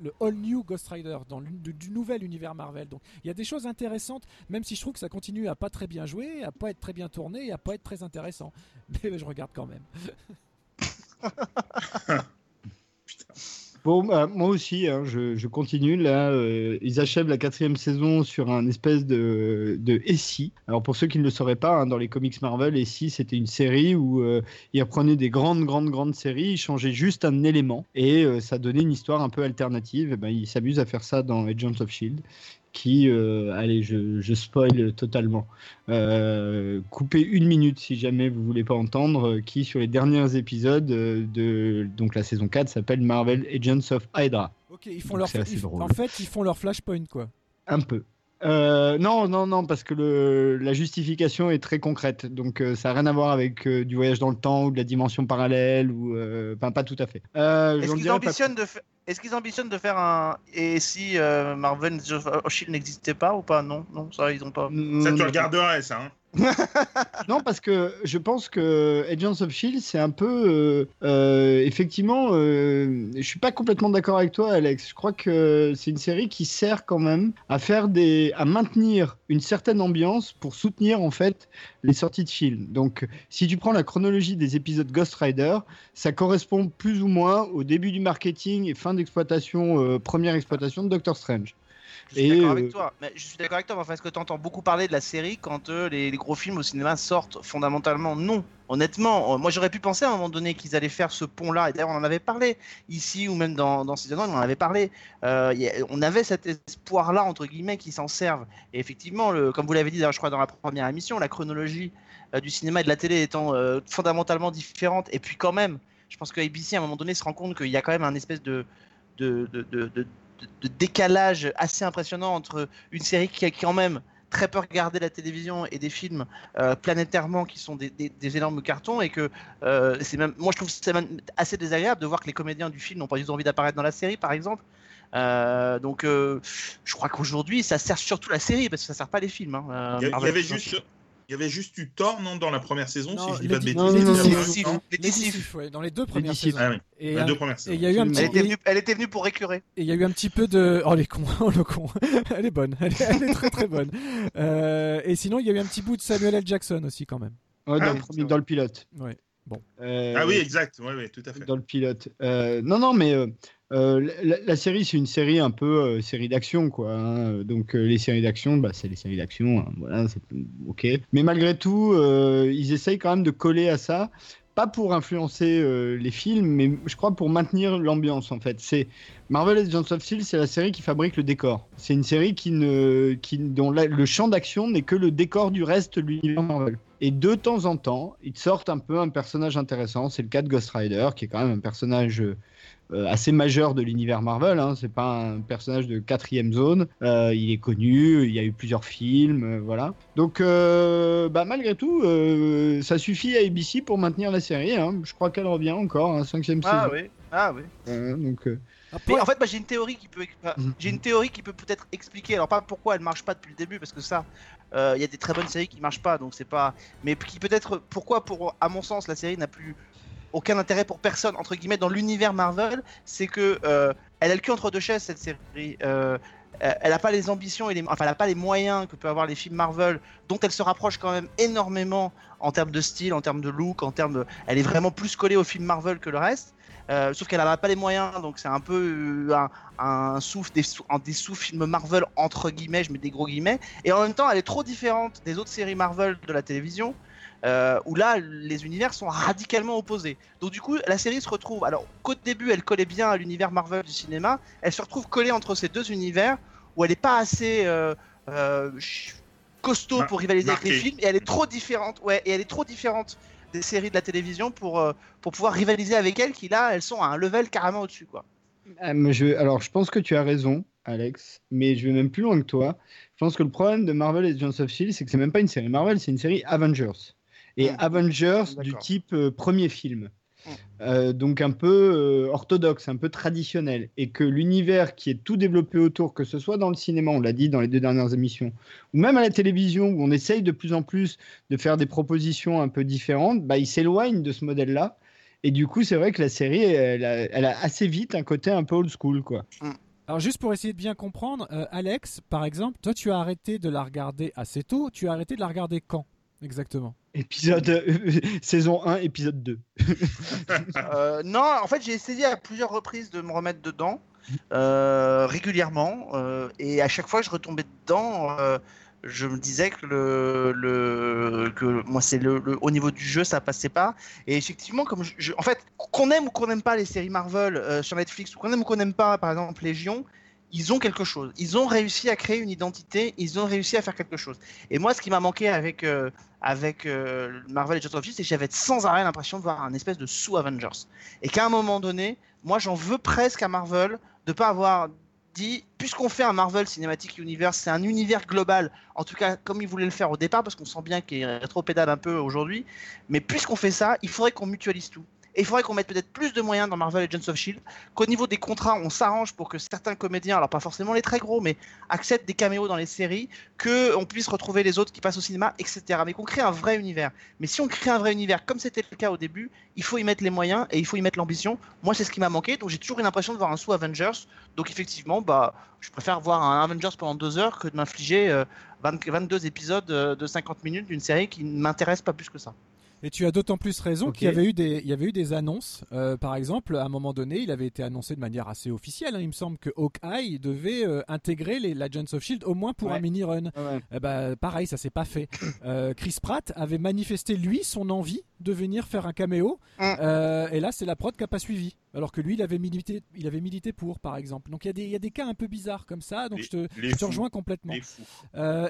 le All New Ghost Rider, dans du, du nouvel univers Marvel. Donc il y a des choses intéressantes, même si je trouve que ça continue à pas très bien jouer, à pas être très bien tourné et à pas être très intéressant. (laughs) Mais je regarde quand même. (laughs) Bah, moi aussi, hein, je, continue. Là, euh, ils achèvent la quatrième saison sur un espèce de, de SI. Alors, pour ceux qui ne le sauraient pas, hein, dans les comics Marvel, SI, c'était une série où euh, ils reprenaient des grandes, grandes, grandes séries, ils changeaient juste un élément et euh, ça donnait une histoire un peu alternative. Et ben, ils s'amusent à faire ça dans Agents of Shield. Qui, euh, allez, je, je spoil totalement. Euh, coupez une minute si jamais vous voulez pas entendre. euh, Qui, sur les derniers épisodes de donc la saison 4, s'appelle Marvel Agents of Hydra. Ok, ils font Donc, leur. c'est assez ils- drôle. en fait, ils font leur flashpoint, quoi. Un peu. Euh, non, non, non, parce que le, la justification est très concrète. Donc, euh, ça n'a rien à voir avec euh, du voyage dans le temps ou de la dimension parallèle. ou euh, Enfin, pas tout à fait. Euh, Est-ce qu'ils dirai pas ambitionnent de faire est-ce qu'ils ambitionnent de faire un et si euh, Marvel Shield n'existait pas ou pas? Non, non, ça ils ont pas. Ça, tu regarderais, ça. hein. (laughs) Non, parce que je pense que Agents of Shield, c'est un peu. euh, euh, effectivement, euh, je suis pas complètement d'accord avec toi, Alex. Je crois que c'est une série qui sert quand même à faire des. à maintenir une certaine ambiance pour soutenir en fait les sorties de films. Donc, si tu prends la chronologie des épisodes Ghost Rider, ça correspond plus ou moins au début du marketing et fin d'exploitation, euh, première exploitation de Doctor Strange. Je suis d'accord euh, avec toi. Mais je suis d'accord avec toi. Mais enfin, est-ce que tu entends beaucoup parler de la série quand euh, les, les gros films au cinéma sortent Fondamentalement, non. Honnêtement, euh, moi j'aurais pu penser à un moment donné qu'ils allaient faire ce pont-là. Et d'ailleurs, on en avait parlé ici ou même dans, dans Season 1, on en avait parlé. Euh, a- on avait cet espoir-là, entre guillemets, qui s'en servent. Et effectivement, le, comme vous l'avez dit, je crois, dans la première émission, la chronologie euh, du cinéma et de la télé étant euh, fondamentalement différente. Et puis, quand même, je pense que ABC, à un moment donné, se rend compte qu'il y a quand même un espèce de. de, de, de- de- décalage assez impressionnant entre une série qui a quand même très peu regardé la télévision et des films euh, planétairement qui sont des, des- des énormes cartons et que euh, c'est même moi je trouve c'est même assez désagréable de voir que les comédiens du film n'ont pas du tout envie d'apparaître dans la série par exemple Euh, donc je crois qu'aujourd'hui ça sert surtout la série parce que ça sert pas les films hein, Il y, avait juste. Il y avait juste eu Thor, non, dans la première saison, Non, si je dis pas de bêtises. non, non, il y non. Sif, ouais, dans les deux premières saisons. Ah oui, Et, les un- deux premières et saisons. il y a eu un Elle petit. Elle était, venue, elle était venue pour récurer. Et il y a eu un petit peu de. Oh, les cons, (laughs) oh le con. elle est bonne, elle est, elle est très très bonne. Euh, et sinon, il y a eu un petit bout de Samuel L. Jackson aussi, quand même. Ouais, dans, Ah oui, dans le pilote. Ouais. Euh, Ah oui, exact. Oui, oui, tout à fait. dans le pilote. Euh, non, non, mais euh, la, série, c'est une série un peu euh, série d'action, quoi. hein. Donc, euh, les séries d'action, bah, c'est les séries d'action. hein. Voilà, c'est ok. Mais malgré tout, ils essayent quand même de coller à ça. Pas pour influencer les films, mais je crois pour maintenir l'ambiance, en fait. C'est Marvel Agents of Shield, c'est la série qui fabrique le décor. C'est une série qui ne, qui, dont la- le champ d'action n'est que le décor du reste de l'univers Marvel. Et de temps en temps, ils te sortent un peu un personnage intéressant. C'est le cas de Ghost Rider, qui est quand même un personnage euh, assez majeur de l'univers Marvel. Hein. C'est pas un personnage de quatrième zone. Euh, il est connu, il y a eu plusieurs films, euh, voilà. Donc, bah, malgré tout, ça suffit à ABC pour maintenir la série. hein. Je crois qu'elle revient encore, hein, cinquième Ah saison. oui, ah oui. Donc, Mais en fait, j'ai une théorie qui peut, Mhm. j'ai une théorie qui peut peut-être expliquer. Alors pas pourquoi elle marche pas depuis le début, parce que ça, euh, il y a des très bonnes séries qui marchent pas, donc c'est pas. Mais qui peut-être pourquoi, pour à mon sens, la série n'a plus aucun intérêt pour personne entre guillemets dans l'univers Marvel, c'est que euh, elle a le cul entre deux chaises cette série. Euh, euh, elle n'a pas les ambitions et les, enfin, elle n'a pas les moyens que peuvent avoir les films Marvel, dont elle se rapproche quand même énormément en termes de style, en termes de look, en termes de, elle est vraiment plus collée aux films Marvel que le reste. Euh, sauf qu'elle n'a pas les moyens, donc c'est un peu euh, un, un souffle des, un des sous-films Marvel entre guillemets, je mets des gros guillemets. Et en même temps, elle est trop différente des autres séries Marvel de la télévision, euh, où là, les univers sont radicalement opposés. Donc du coup, la série se retrouve. Alors qu'au début, elle collait bien à l'univers Marvel du cinéma, elle se retrouve collée entre ces deux univers, où elle n'est pas assez euh, euh, costaud pour rivaliser avec les films, et elle est trop différente. Ouais, et elle est trop différente des séries de la télévision pour euh, pour pouvoir rivaliser avec elles, qui là, elles sont à un level carrément au-dessus, quoi. Ah, je, alors, je pense que tu as raison, Alex, mais je vais même plus loin que toi. Je pense que le problème de Marvel et Agents of Shield, c'est que c'est même pas une série Marvel, c'est une série Avengers. et Mm. Avengers du type euh, premier film. Mm. Euh, donc un peu euh, orthodoxe, un peu traditionnel, et que l'univers qui est tout développé autour, que ce soit dans le cinéma, on l'a dit dans les deux dernières émissions, ou même à la télévision, où on essaye de plus en plus de faire des propositions un peu différentes, bah, il s'éloigne de ce modèle-là. Et du coup, c'est vrai que la série, elle a, assez vite un côté un peu old school, quoi. Alors juste pour essayer de bien comprendre, euh, Alex, par exemple, toi tu as arrêté de la regarder assez tôt. Tu as arrêté de la regarder quand exactement? Épisode euh, saison 1, épisode 2. (laughs) Euh, non, en fait, j'ai essayé à plusieurs reprises de me remettre dedans euh, régulièrement, euh, et à chaque fois, je retombais dedans. euh, je me disais que le, le que moi c'est le, au niveau du jeu ça passait pas et effectivement comme en fait qu'on aime ou qu'on n'aime pas les séries Marvel euh, sur Netflix ou qu'on aime ou qu'on n'aime pas par exemple Légion ils ont quelque chose. Ils ont réussi à créer une identité ils ont réussi à faire quelque chose. Et moi ce qui m'a manqué avec euh, avec euh, Marvel Agents of Shield c'est que j'avais sans arrêt l'impression de voir un espèce de sous Avengers et qu'à un moment donné moi j'en veux presque à Marvel de pas avoir dit puisqu'on fait un Marvel Cinematic Universe c'est un univers global en tout cas comme ils voulaient le faire au départ parce qu'on sent bien qu'il rétro-pédale un peu aujourd'hui mais puisqu'on fait ça il faudrait qu'on mutualise tout et il faudrait qu'on mette peut-être plus de moyens dans Marvel Agents of Shield, qu'au niveau des contrats, on s'arrange pour que certains comédiens, alors pas forcément les très gros, mais acceptent des caméos dans les séries, que on puisse retrouver les autres qui passent au cinéma, etc. Mais qu'on crée un vrai univers. Mais si on crée un vrai univers, comme c'était le cas au début, il faut y mettre les moyens et il faut y mettre l'ambition. Moi, c'est ce qui m'a manqué, donc j'ai toujours eu l'impression de voir un sous Avengers. Donc effectivement, bah, je préfère voir un Avengers pendant deux heures que de m'infliger euh, 20 22 épisodes euh, de 50 minutes d'une série qui ne m'intéresse pas plus que ça. Et tu as d'autant plus raison qu'il y avait eu des, il y avait eu des annonces. Euh, par exemple, à un moment donné, il avait été annoncé de manière assez officielle. hein. il me semble que Hawkeye devait euh, intégrer les Agents of Shield au moins pour Ouais. un mini run. Ouais. Eh ben, pareil, ça s'est pas fait. (coughs) Euh, Chris Pratt avait manifesté lui son envie de venir faire un caméo. Mm. Et là, c'est la prod qui a pas suivi. Alors que lui, il avait milité, il avait milité pour, par exemple. Donc il y a des, il y a des cas un peu bizarres comme ça. Donc Les- je te, je rejoins complètement.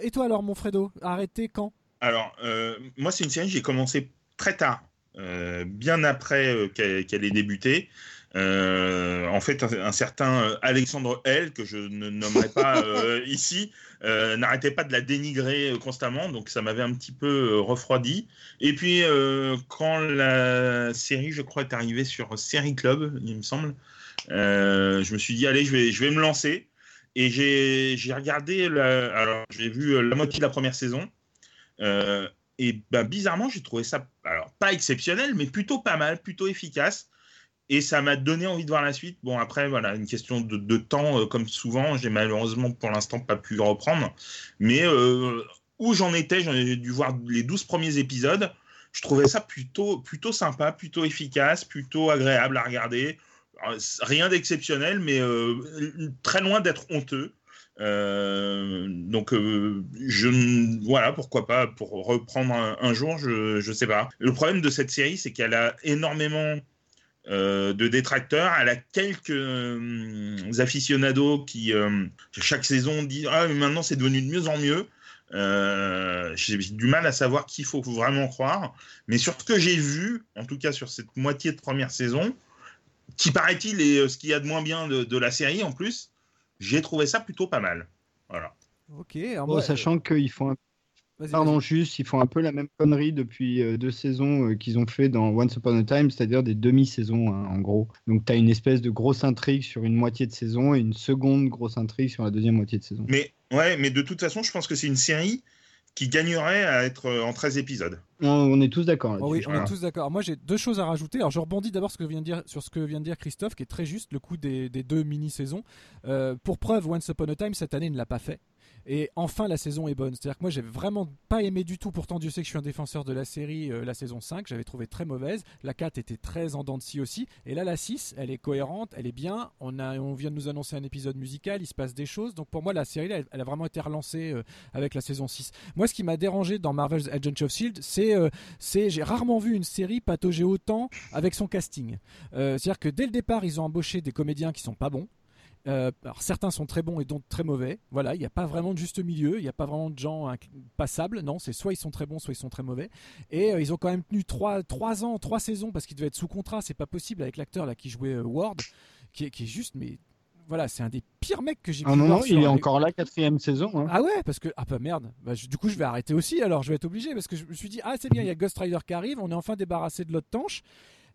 Et toi alors, mon Fredo, arrêtez quand? Alors, euh, moi, c'est une série que j'ai commencé très tard, euh, bien après euh, qu'elle ait débuté. En fait, un, un certain Alexandre L, que je ne nommerai pas (laughs) ici, n'arrêtait pas de la dénigrer constamment, donc ça m'avait un petit peu refroidi. Et puis, quand la série, je crois, est arrivée sur Série Club, il me semble, je me suis dit, allez, je vais, je vais me lancer. Et j'ai regardé, la- alors j'ai vu la moitié de la première saison. Euh, et ben, bizarrement, j'ai trouvé ça, alors pas exceptionnel, mais plutôt pas mal, plutôt efficace. Et ça m'a donné envie de voir la suite. Bon, après, voilà, une question de, temps, euh, comme souvent. J'ai malheureusement pour l'instant pas pu reprendre. Mais euh, où j'en étais, j'en ai dû voir les 12 premiers épisodes. Je trouvais ça plutôt, plutôt sympa, plutôt efficace, plutôt agréable à regarder. Rien d'exceptionnel, mais très loin d'être honteux. Euh, donc, euh, voilà, pourquoi pas, pour reprendre un, jour, je, je sais pas. Le problème de cette série, c'est qu'elle a énormément euh, de détracteurs. Elle a quelques aficionados qui, chaque saison, disent Ah, mais maintenant c'est devenu de mieux en mieux. J'ai du mal à savoir qui faut vraiment croire. Mais sur ce que j'ai vu, en tout cas sur cette moitié de première saison, qui paraît-il est ce qu'il y a de moins bien de la série en plus, j'ai trouvé ça plutôt pas mal. Voilà. Ok. alors Bon, moi, sachant qu'ils font un Pardon, juste, ils font un peu la même connerie depuis euh, deux saisons euh, qu'ils ont fait dans Once Upon a Time, c'est-à-dire des demi-saisons, hein, en gros. Donc, tu as une espèce de grosse intrigue sur une moitié de saison et une seconde grosse intrigue sur la deuxième moitié de saison. Mais ouais, mais de toute façon, je pense que c'est une série qui gagnerait à être euh, en 13 épisodes. On, est tous d'accord Oh oui, là-dessus. on Voilà. est tous d'accord. Moi, j'ai deux choses à rajouter. Alors, je rebondis d'abord sur ce que vient de dire Christophe, qui est très juste, le coup des, des deux mini-saisons. Euh, pour preuve, Once Upon a Time, cette année, ne l'a pas fait. Et enfin, la saison est bonne. C'est-à-dire que moi, j'ai vraiment pas aimé du tout. Pourtant, Dieu sait que je suis un défenseur de la série, euh, la saison 5. J'avais trouvé très mauvaise. La 4 était très en dents de scie aussi. Et là, la 6, elle est cohérente, elle est bien. On, a, on vient de nous annoncer un épisode musical, il se passe des choses. Donc, pour moi, la série, elle, elle a vraiment été relancée euh, avec la saison 6. Moi, ce qui m'a dérangé dans Marvel's Agents of Shield, c'est euh, j'ai rarement vu une série patauger autant avec son casting. Euh, C'est-à-dire que dès le départ, ils ont embauché des comédiens qui sont pas bons. Euh, alors certains sont très bons et d'autres très mauvais. Voilà, il n'y a pas vraiment de juste milieu, il n'y a pas vraiment de gens passables. Non, c'est soit ils sont très bons, soit ils sont très mauvais. Et euh, ils ont quand même tenu trois, trois ans, trois saisons parce qu'ils devaient être sous contrat. C'est pas possible avec l'acteur là qui jouait euh, Ward, qui est, qui est juste mais voilà, c'est un des pires mecs que j'ai Ah pu non, voir non, il est les- encore là, quatrième saison. hein. Ah ouais, parce que ah bah merde. Bah, je- du coup, je vais arrêter aussi. Alors, je vais être obligé parce que je me suis dit ah c'est bien, il y a Ghost Rider qui arrive, on est enfin débarrassé de l'autre tanche.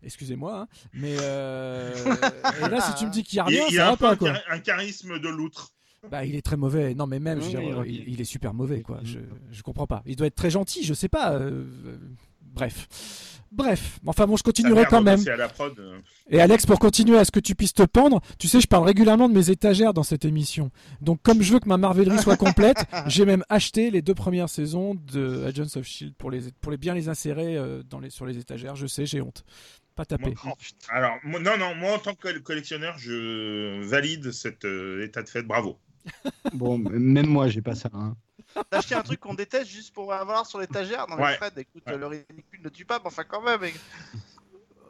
Excusez-moi, hein, mais euh, (laughs) et là si tu me dis qu'il y a rien, il ça a va pas un, quoi. un charisme de loutre. Bah, il est très mauvais. Non, mais même, je veux dire, il, il est super mauvais, quoi. Je, je comprends pas. Il doit être très gentil, je sais pas. euh, bref. Bref. Enfin bon, je continuerai quand même. à la prod. euh. Et Alex, pour continuer à ce que tu puisses te pendre, tu sais, je parle régulièrement de mes étagères dans cette émission. Donc, comme je veux que ma Marvelerie soit complète, (laughs) j'ai même acheté les deux premières saisons de Agents of Shield pour les, pour les bien les insérer euh, dans les, sur les étagères. Je sais, j'ai honte. Pas taper. Moi- Alors, moi- non, non, moi en tant que collectionneur, je valide cet euh, état de fait. Bravo. (laughs) Bon, même moi, j'ai pas ça. hein. T'as acheté un truc qu'on déteste juste pour avoir sur l'étagère Non mais Ouais. Fred, écoute, Ouais. le ridicule ne tue pas, mais enfin quand même. mec.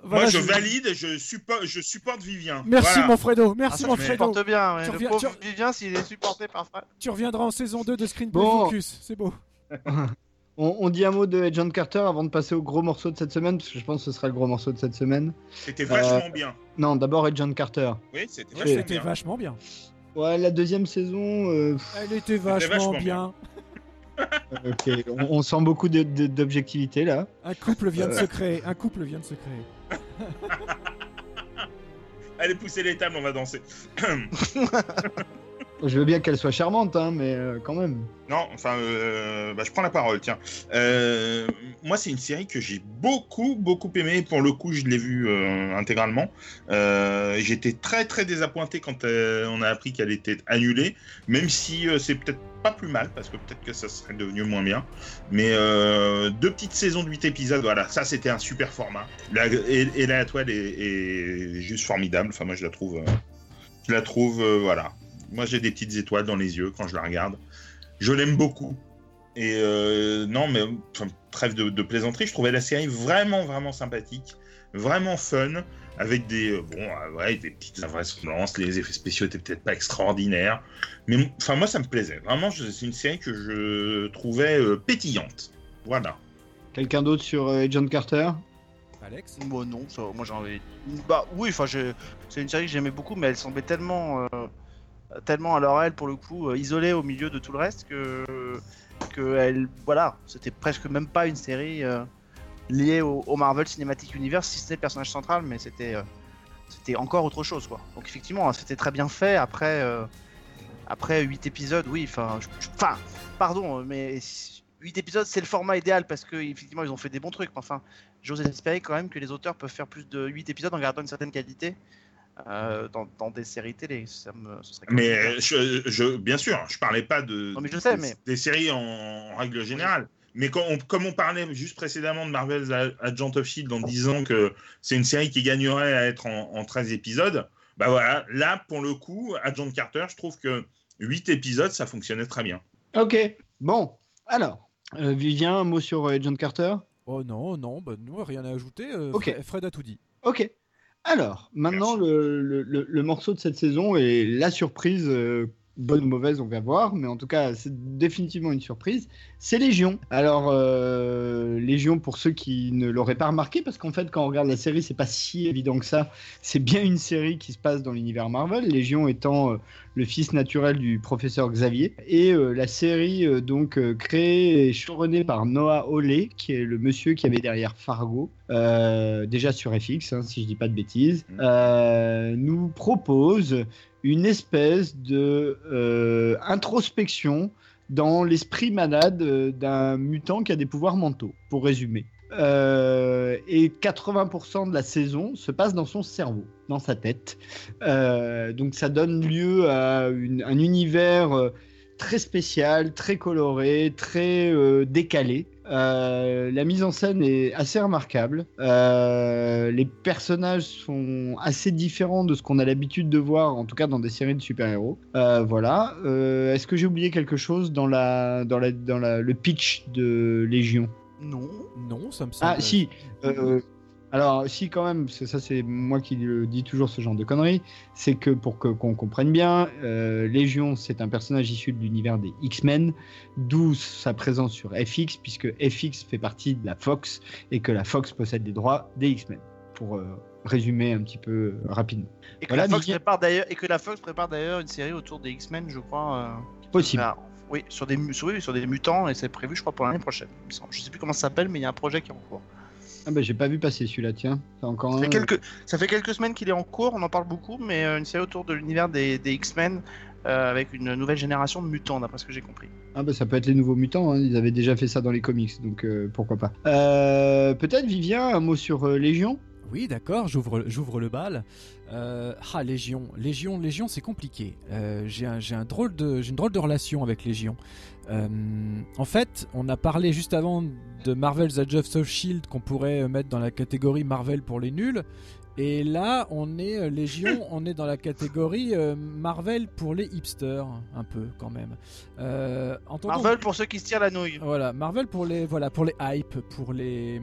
Voilà, moi, je je- valide et je supporte, je supporte Vivien. Merci, Voilà. mon Fredo. Ah, Merci, ça, mon tu Fredo. bien, Tu le pauvre tu- Vivien s'il est supporté par Fred. Tu reviendras en saison 2 de Screenplay Bon. Focus. C'est beau. (laughs) On, on dit un mot de Agent Carter avant de passer au gros morceau de cette semaine, parce que je pense que ce sera le gros morceau de cette semaine. C'était vachement Euh, bien. Non, ouais, Agent Carter. Oui, c'était vachement bien. vachement bien. Ouais, la deuxième saison, euh, Elle était vachement, vachement bien. (laughs) ok, on, on sent beaucoup d'objectivité là. Un couple vient de Euh. se créer. Un couple vient de se créer. (laughs) Allez, pousser les tables, on va danser. (laughs) Je veux bien qu'elle soit charmante, hein, mais euh, quand même. Non, enfin, euh, bah, je prends la parole, tiens. Euh, moi, c'est une série que j'ai beaucoup, beaucoup aimé. Pour le coup, je l'ai vue intégralement. J'étais très, très désappointé quand on a appris qu'elle était annulée, même si c'est peut-être pas plus mal, parce que peut-être que ça serait devenu moins bien. Mais deux petites saisons de 8 épisodes, voilà, ça c'était un super format. Et, la toile est, est juste formidable. Enfin, moi, je la trouve, je la trouve, voilà. Moi, j'ai des petites étoiles dans les yeux quand je la regarde. Je l'aime beaucoup. Et euh, non, mais enfin, trêve de, de plaisanterie, je trouvais la série vraiment, vraiment sympathique, vraiment fun, avec des, euh, bon, euh, ouais, des petites invraisemblances. Les effets spéciaux étaient peut-être pas extraordinaires, mais enfin, moi, ça me plaisait. Vraiment, c'est une série que je trouvais euh, pétillante. Voilà. Quelqu'un d'autre sur euh, Agent Carter? Alex? Moi non, ça, moi j'en avais. Bah oui, enfin je- c'est une série que j'aimais beaucoup, mais elle semblait tellement, euh, tellement alors elle pour le coup euh, isolée au milieu de tout le reste que que elle, voilà, c'était presque même pas une série euh, liée au, Marvel Cinematic Universe, si c'était le personnage central, mais c'était euh, c'était encore autre chose quoi. Donc effectivement, hein, c'était très bien fait. Après après 8 épisodes, oui, enfin, enfin, pardon, mais 8 épisodes c'est le format idéal parce que effectivement ils ont fait des bons trucs. Enfin, j'ose espérer quand même que les auteurs peuvent faire plus de 8 épisodes en gardant une certaine qualité euh, dans, dans des séries télé. Ça me, ce serait Mais je, je- bien sûr, je parlais pas de Non, mais je sais, des, mais- des séries en, en règle générale. Mais quand on- comme on parlait juste précédemment de Marvel's Agent of Shield en disant que c'est une série qui gagnerait à être en, en 13 épisodes, bah voilà, là pour le coup, Agent Carter, je trouve que 8 épisodes, ça fonctionnait très bien. Ok, bon. Alors, euh, Vivien, un mot sur euh, Agent Carter? Oh non, non, bah, nous, rien à ajouter. euh, Fred a tout dit. Ok. Alors, maintenant, le, le- morceau de cette saison et la surprise, euh, bonne ou mauvaise, on va voir, mais en tout cas, c'est définitivement une surprise, c'est Légion. Alors, euh, Légion, pour ceux qui ne l'auraient pas remarqué, parce qu'en fait, quand on regarde la série, c'est pas si évident que ça. C'est bien une série qui se passe dans l'univers Marvel, Légion étant euh, le fils naturel du professeur Xavier. Et euh, la série, donc, créée et chevronnée par Noah Hawley, qui est le monsieur qui avait derrière Fargo, déjà sur FX, hein, si je dis pas de bêtises, euh, nous propose une espèce de euh, introspection dans l'esprit malade euh, d'un mutant qui a des pouvoirs mentaux, pour résumer. Euh, et 80% de la saison se passe dans son cerveau, dans sa tête. Donc ça donne lieu à un univers très spécial, très coloré, très décalé. Euh, la mise en scène est assez remarquable. Euh, les personnages sont assez différents de ce qu'on a l'habitude de voir, en tout cas dans des séries de super-héros. Euh, voilà. Est-ce que j'ai oublié quelque chose dans, la, dans, la, dans la, le pitch de Légion? Non. Non, ça me semble. ah si. Alors si quand même, ça c'est moi qui le dis toujours ce genre de conneries, c'est que pour que- qu'on comprenne bien, euh, Légion c'est un personnage issu de l'univers des X-Men, d'où sa présence sur FX, puisque FX fait partie de la Fox et que la Fox possède les droits des X-Men. pour euh, résumer un petit peu euh, rapidement. Et que, Voilà, la Fox prépare d'ailleurs, et que la Fox prépare d'ailleurs une série autour des X-Men, je crois. euh, Possible. ah, oui, sur des, sur, oui, sur des mutants, et c'est prévu, je crois, pour l'année prochaine. Je sais plus comment ça s'appelle, mais il y a un projet qui est en cours. Ah bah j'ai pas vu passer celui-là, tiens. C'est encore Ça un. fait, quelques, ça fait quelques semaines qu'il est en cours, on en parle beaucoup, mais euh, une série autour de l'univers des, des X-Men euh, avec une nouvelle génération de mutants, d'après ce que j'ai compris. Ah bah ça peut être les nouveaux mutants, hein. ils avaient déjà fait ça dans les comics, donc euh, pourquoi pas. Euh, Peut-être Vivien, un mot sur euh, Légion? Oui, d'accord, j'ouvre, j'ouvre le bal. Euh, ah, Légion. Légion, Légion, c'est compliqué. Euh, j'ai, un, j'ai un drôle de, j'ai une drôle de relation avec Légion. Euh, en fait, on a parlé juste avant de Marvel's Agents of Shield qu'on pourrait mettre dans la catégorie Marvel pour les nuls. Et là, on est euh, Légion, (coughs) on est dans la catégorie euh, Marvel pour les hipsters, un peu quand même. Euh, Marvel pour ceux qui se tirent la nouille. Voilà, Marvel pour les, voilà, pour les hype, pour les,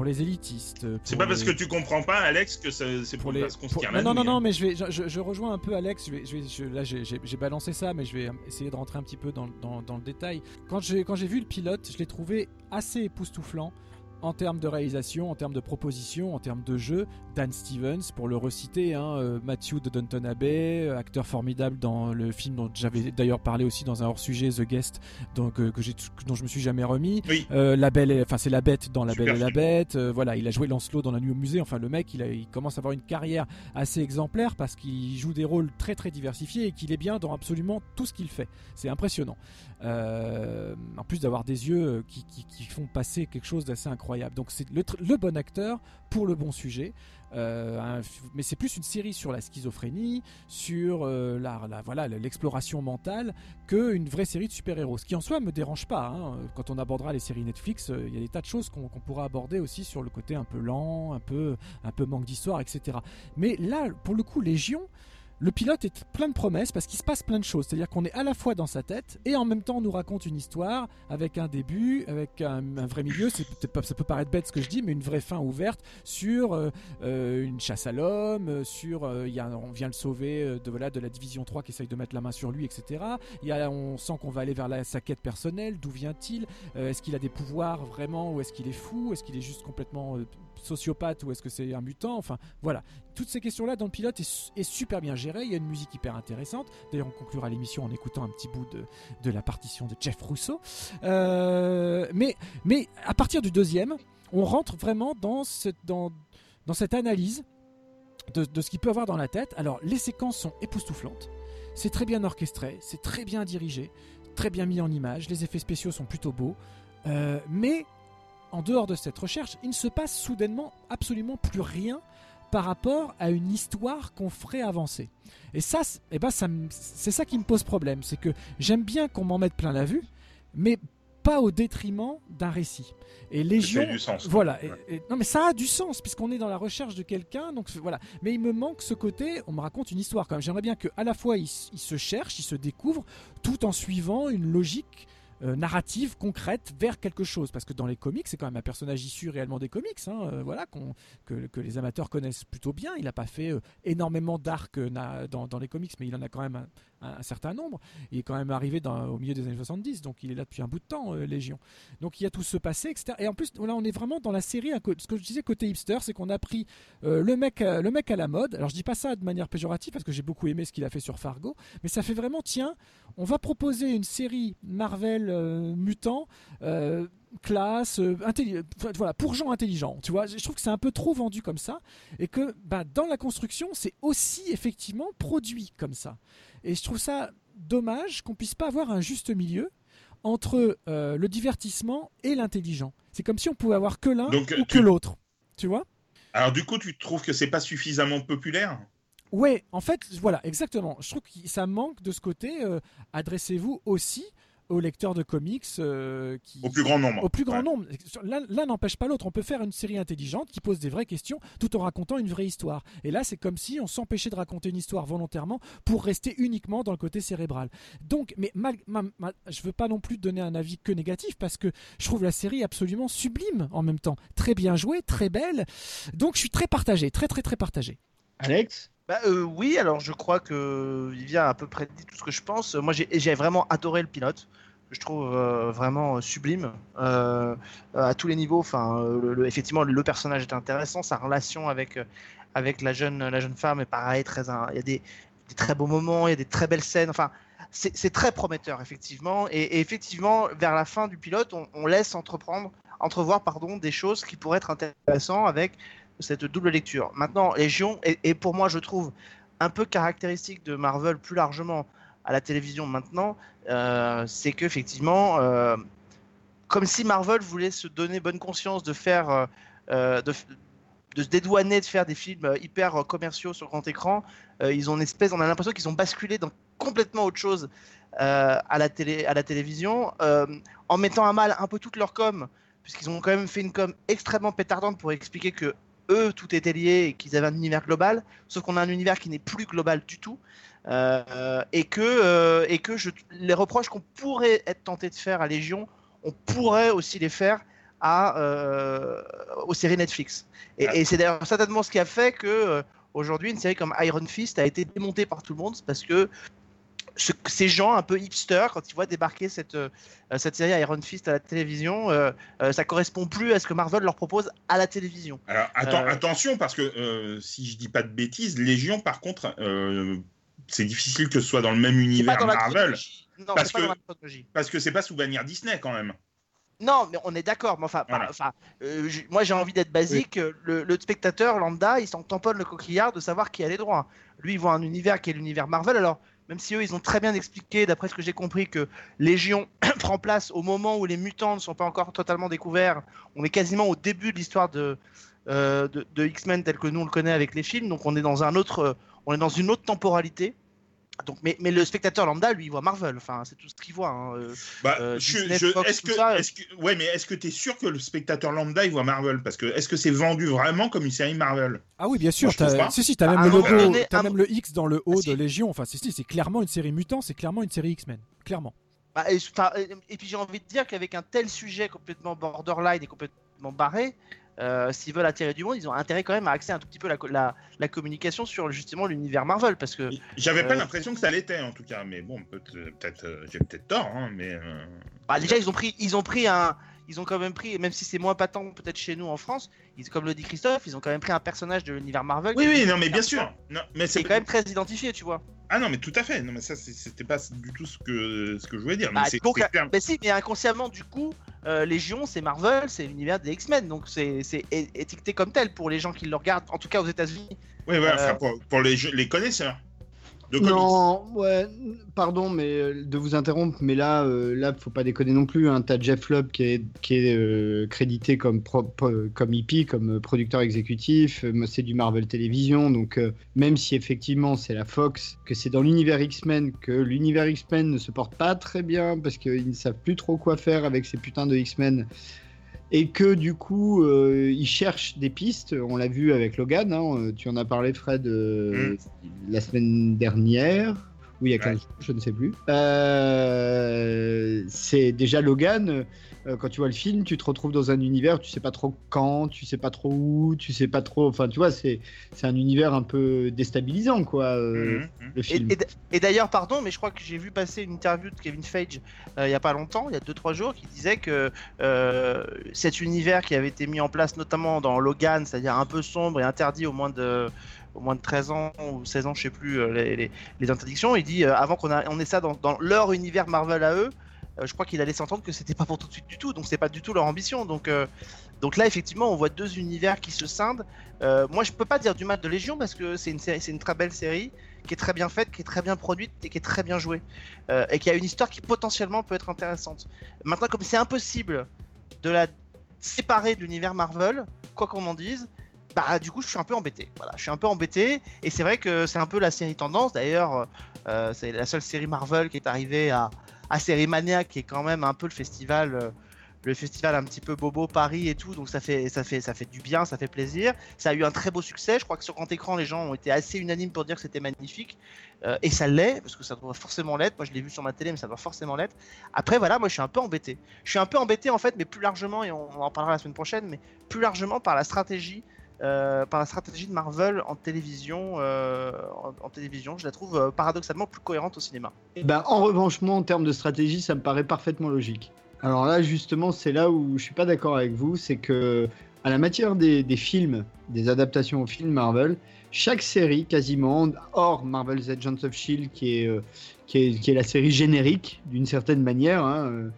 pour les élitistes. C'est pas parce les- que tu comprends pas, Alex, que c'est pour, pour les- se pour- non, non, non, non, mais je, vais, je, rejoins un peu Alex. Je vais, je vais, je- là, j'ai- balancé ça, mais je vais essayer de rentrer un petit peu dans, dans- dans le détail. Quand j'ai quand j'ai vu le pilote, je l'ai trouvé assez époustouflant en termes de réalisation, en termes de proposition, en termes de jeu. Dan Stevens, pour le reciter, hein, euh, Matthew de Downton Abbey, euh, acteur formidable dans le film dont j'avais d'ailleurs parlé aussi dans un hors-sujet, The Guest, donc, euh, que j'ai- dont je me suis jamais remis. Oui. Euh, la belle, enfin c'est la bête dans La Super Belle et la. Bête. Euh, voilà, il a joué Lancelot dans La Nuit au musée. Enfin, le mec, il, a- il commence à avoir une carrière assez exemplaire parce qu'il joue des rôles très très diversifiés et qu'il est bien dans absolument tout ce qu'il fait. C'est impressionnant. Euh, en plus d'avoir des yeux euh, qui, qui- font passer quelque chose d'assez incroyable. Donc c'est le, bon acteur pour le bon sujet. Euh, mais c'est plus une série sur la schizophrénie, sur la, la- voilà l'exploration mentale, qu'une vraie série de super-héros. Ce qui en soi me dérange pas. hein. Quand on abordera les séries Netflix, il y a des tas de choses qu'on qu'on pourra aborder aussi sur le côté un peu lent, un peu, un peu manque d'histoire, etc. Mais là, pour le coup, Légion, le pilote est plein de promesses parce qu'il se passe plein de choses. C'est-à-dire qu'on est à la fois dans sa tête et en même temps on nous raconte une histoire avec un début, avec un, vrai milieu. Ça peut paraître bête ce que je dis, mais une vraie fin ouverte sur euh, euh, une chasse à l'homme, euh, sur on vient le sauver de voilà de la division 3 qui essaye de mettre la main sur lui, etc. Y a, on sent qu'on va aller vers sa quête personnelle. D'où vient-il Est-ce qu'il a des pouvoirs vraiment ou est-ce qu'il est fou? Est-ce qu'il est juste complètement sociopathe ou est-ce que c'est un mutant? Enfin voilà, toutes ces questions-là dans le pilote est, su- est super bien géré. Il y a une musique hyper intéressante. D'ailleurs, on conclura l'émission en écoutant un petit bout de, de la partition de Jeff Rousseau. Euh, mais, mais à partir du deuxième, on rentre vraiment dans cette, dans, dans cette analyse de, de ce qu'il peut avoir dans la tête. Alors, les séquences sont époustouflantes. C'est très bien orchestré, c'est très bien dirigé, très bien mis en image. Les effets spéciaux sont plutôt beaux. Euh, mais en dehors de cette recherche, il ne se passe soudainement absolument plus rien par rapport à une histoire qu'on ferait avancer. Et ça, c'est- eh ben, ça qui me pose problème. C'est que j'aime bien qu'on m'en mette plein la vue, mais pas au détriment d'un récit. Et Légion, du sens, voilà. et- Ouais. et- non, mais ça a du sens puisqu'on est dans la recherche de quelqu'un. Donc voilà. Mais il me manque ce côté. On me raconte une histoire quand même. J'aimerais bien que à la fois il, il se cherche, il se découvre, tout en suivant une logique euh, narrative concrète vers quelque chose. Parce que dans les comics c'est quand même un personnage issu réellement des comics hein, euh, voilà que, les amateurs connaissent plutôt bien. Il n'a pas fait euh, énormément d'arcs dans, dans les comics mais il en a quand même un, un- certain nombre. Il est quand même arrivé dans- au milieu des années 70 donc il est là depuis un bout de temps euh, Légion donc il y a tout ce passé etc et en plus là on est vraiment dans la série ce que je disais côté hipster c'est qu'on a pris euh, le mec à- le mec à la mode. Alors je dis pas ça de manière péjorative parce que j'ai beaucoup aimé ce qu'il a fait sur Fargo mais ça fait vraiment tiens on va proposer une série Marvel euh, mutant euh, classe euh, voilà pour gens intelligents tu vois je trouve que c'est un peu trop vendu comme ça et que bah, dans la construction c'est aussi effectivement produit comme ça et je trouve ça dommage qu'on puisse pas avoir un juste milieu entre euh, le divertissement et l'intelligent c'est comme si on pouvait avoir que l'un Donc, ou tu- que l'autre tu vois Alors du coup, tu trouves que c'est pas suffisamment populaire? Ouais, en fait, voilà, exactement. Je trouve que ça manque de ce côté. euh, Adressez-vous aussi aux lecteurs de comics euh, qui, Au plus grand nombre. au plus grand Ouais. nombre. L'un n'empêche pas l'autre. On peut faire une série intelligente qui pose des vraies questions tout en racontant une vraie histoire. Et là, c'est comme si on s'empêchait de raconter une histoire volontairement pour rester uniquement dans le côté cérébral. Donc, mais mal, ma- ma- je veux pas non plus donner un avis que négatif parce que je trouve la série absolument sublime en même temps. Très bien jouée, très belle. Donc, je suis très partagé, très très très partagé. Alex? Bah euh, oui, alors je crois que Vivien a à peu près dit tout ce que je pense. Moi j'ai j'ai vraiment adoré le pilote. Je trouve euh, vraiment euh, sublime euh, à tous les niveaux. Enfin, effectivement, le personnage est intéressant, sa relation avec, avec la, jeune, la jeune femme est pareil. Très, il y a des, très beaux moments, il y a des très belles scènes. Enfin, c'est très prometteur, effectivement. Et, effectivement, vers la fin du pilote, on, laisse entreprendre, entrevoir pardon, des choses qui pourraient être intéressantes avec cette double lecture. Maintenant, Légion, et, et pour moi, je trouve un peu caractéristique de Marvel plus largement à la télévision maintenant, euh, c'est qu'effectivement, euh, comme si Marvel voulait se donner bonne conscience de faire, euh, euh, de, se dédouaner de faire des films hyper commerciaux sur grand écran, ils ont espèce, on a l'impression qu'ils ont basculé dans complètement autre chose à la télé, à la télévision, en mettant à mal un peu toute leur com, puisqu'ils ont quand même fait une com extrêmement pétardante pour expliquer que eux tout était lié et qu'ils avaient un univers global, sauf qu'on a un univers qui n'est plus global du tout. Euh, et que, euh, et que je, les reproches qu'on pourrait être tenté de faire à Légion, on pourrait aussi les faire à, euh, aux séries Netflix. Et, et c'est d'ailleurs certainement ce qui a fait que aujourd'hui une série comme Iron Fist a été démontée par tout le monde, parce que ce- ces gens un peu hipsters, quand ils voient débarquer cette, euh, cette série Iron Fist à la télévision, euh, euh, ça correspond plus à ce que Marvel leur propose à la télévision. Alors, atten- attention, parce que si je dis pas de bêtises, Légion, par contre, c'est difficile que ce soit dans le même univers dans la Marvel. Non, parce pas que dans parce que c'est pas sous bannière Disney quand même. Non, mais on est d'accord. Mais enfin, Voilà. par- enfin, euh, moi j'ai envie d'être basique. Le, le spectateur lambda, il s'en tamponne le coquillard de savoir qui a les droits. Lui, il voit un univers qui est l'univers Marvel. Alors, même si eux, ils ont très bien expliqué, d'après ce que j'ai compris, que Légion (coughs) prend place au moment où les mutants ne sont pas encore totalement découverts. On est quasiment au début de l'histoire de, euh, de, de X-Men tel que nous on le connaît avec les films. Donc, on est dans un autre, euh, on est dans une autre temporalité. Donc, mais, mais le spectateur lambda, lui, il voit Marvel. Enfin, c'est tout ce qu'il voit. hein, euh, Bah, euh, est-ce que, ça, est-ce que, ouais, mais est-ce que tu es sûr que le spectateur lambda il voit Marvel? Parce que est-ce que c'est vendu vraiment comme une série Marvel? Ah oui, bien sûr. Moi, pas. Si, si, t'as même un le logo, donné, un même le X dans le haut Ah, si. de Légion. Enfin, si, si, c'est clairement une série mutant, c'est clairement une série X-Men. Clairement. Bah, et, enfin, et- et puis j'ai envie de dire qu'avec un tel sujet complètement borderline et complètement barré, euh, s'ils veulent attirer du monde, ils ont intérêt quand même à axer un tout petit peu la, la, la communication sur justement l'univers Marvel parce que J'avais pas Euh, l'impression que ça l'était en tout cas, mais bon, peut- peut-être, euh, j'ai peut-être tort, hein, mais. bah, déjà ils ont pris, ils ont pris un, ils ont quand même pris, même si c'est moins patent peut-être chez nous en France, ils, comme le dit Christophe, ils ont quand même pris un personnage de l'univers Marvel. Oui, oui, non, mais bien sûr. Non, mais C'est quand même très identifié, tu vois. Ah non, mais tout à fait. Non, mais ça, c'était pas du tout ce que ce que je voulais dire. Bah, mais donc, clair. bah si, mais inconsciemment, du coup, euh, Légion, c'est Marvel, c'est l'univers des X-Men, donc c'est étiqueté comme tel pour les gens qui le regardent, en tout cas aux États-Unis. Oui, ouais, euh, enfin, pour, pour les, les connaisseurs Non, ouais, pardon, mais euh, de vous interrompre, mais là, euh, là, faut pas déconner non plus. Hein. T'as Jeff Lubb qui est, qui est euh, crédité comme comme EP, comme euh, producteur exécutif. C'est du Marvel Télévision, donc même si effectivement c'est la Fox, que c'est dans l'univers X-Men, que l'univers X-Men ne se porte pas très bien parce qu'ils ne savent plus trop quoi faire avec ces putains de X-Men. Et que du coup, euh, ils cherchent des pistes. On l'a vu avec Logan. hein, euh, Tu en as parlé, Fred, euh, la semaine dernière. Oui, il y a 15 jours, je ne sais plus. Euh, c'est déjà Logan. Euh, quand tu vois le film, tu te retrouves dans un univers, tu sais pas trop quand, tu sais pas trop où, tu sais pas trop. Enfin, tu vois, c'est c'est un univers un peu déstabilisant, quoi. euh, Mhm, Le Et, film. et d'ailleurs, pardon, mais je crois que j'ai vu passer une interview de Kevin Feige euh, il y a pas longtemps, il y a 2-3 jours, qui disait que euh, cet univers qui avait été mis en place notamment dans Logan, c'est-à-dire un peu sombre et interdit au moins de au moins de 13 ans ou 16 ans, je sais plus, les, les- les interdictions, il dit euh, avant qu'on a- on ait ça dans, dans leur univers Marvel à eux, je crois qu'il allait s'entendre que c'était pas pour tout de suite du tout, donc c'est pas du tout leur ambition. Donc, euh, donc là, effectivement, on voit deux univers qui se scindent. Euh, moi, je peux pas dire du mal de Légion parce que c'est une, série- une très belle série qui est très bien faite, qui est très bien produite et qui est très bien jouée. Euh, et qui a une histoire qui potentiellement peut être intéressante. Maintenant, comme c'est impossible de la séparer de l'univers Marvel, quoi qu'on en dise, bah du coup je suis un peu embêté. Voilà, je suis un peu embêté et c'est vrai que c'est un peu la série tendance. D'ailleurs, euh, c'est la seule série Marvel qui est arrivée à, à Série Mania, qui est quand même un peu le festival. euh, le festival un petit peu bobo Paris et tout, donc ça fait, ça, fait, ça fait du bien, ça fait plaisir. Ça a eu un très beau succès. Je crois que sur grand écran, les gens ont été assez unanimes pour dire que c'était magnifique. Euh, et ça l'est, parce que ça doit forcément l'être. Moi, je l'ai vu sur ma télé, mais ça doit forcément l'être. Après, voilà, moi, je suis un peu embêté. Je suis un peu embêté, en fait, mais plus largement, et on, on en parlera la semaine prochaine, mais plus largement par la stratégie euh, par la stratégie de Marvel en télévision. euh, en, télévision, je la trouve euh, paradoxalement plus cohérente au cinéma. Eh ben, en revanche, moi, en termes de stratégie, ça me paraît parfaitement logique. Alors là, justement, c'est là où je suis pas d'accord avec vous, c'est que à la matière des, films, des adaptations aux films Marvel, chaque série quasiment, hors Marvel's Agents of Shield, qui est, qui est, qui est la série générique d'une certaine manière, hein,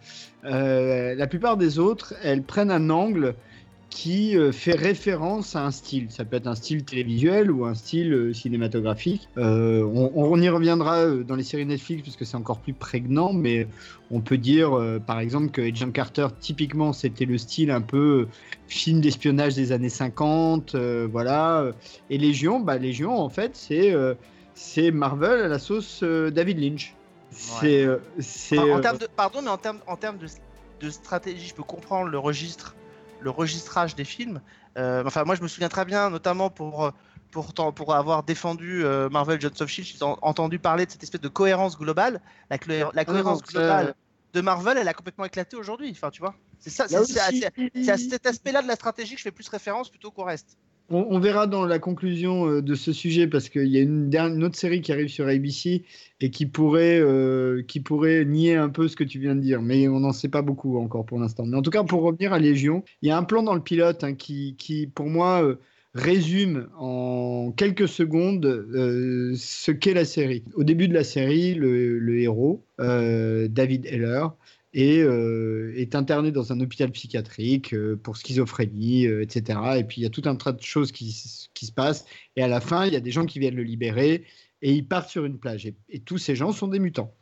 la plupart des autres, elles prennent un angle qui euh, fait référence à un style. Ça peut être un style télévisuel ou un style euh, cinématographique. Euh, on, on y reviendra dans les séries Netflix parce que c'est encore plus prégnant, mais on peut dire euh, par exemple que Agent Carter, typiquement, c'était le style un peu film d'espionnage des années 50, euh, voilà. Et Légion, bah, Légion, en fait, c'est euh, c'est Marvel à la sauce euh, David Lynch. C'est euh, c'est Enfin, en termes de, pardon, mais en termes, en termes de, de stratégie, je peux comprendre le registre, le registrage des films. Euh, enfin, moi, je me souviens très bien, notamment pour, euh, pour, avoir défendu euh, Marvel Agents of Shield, j'ai en- entendu parler de cette espèce de cohérence globale. La, cohérence globale de Marvel, elle a complètement éclaté aujourd'hui. Enfin, tu vois. C'est ça, c'est à cet aspect-là de la stratégie que je fais plus référence plutôt qu'au reste. On, verra dans la conclusion euh, de ce sujet parce qu'il y a une, autre série qui arrive sur ABC et qui pourrait, euh, qui pourrait nier un peu ce que tu viens de dire, mais on n'en sait pas beaucoup encore pour l'instant. Mais en tout cas, pour revenir à Légion, il y a un plan dans le pilote hein, qui, qui, pour moi, euh, résume en quelques secondes ce qu'est la série. Au début de la série, le, le héros, David Heller, est, euh, est interné dans un hôpital psychiatrique euh, pour schizophrénie, euh, etc. Et puis il y a tout un tas de choses qui, qui se passent. Et à la fin, il y a des gens qui viennent le libérer et ils partent sur une plage. Et, et tous ces gens sont des mutants.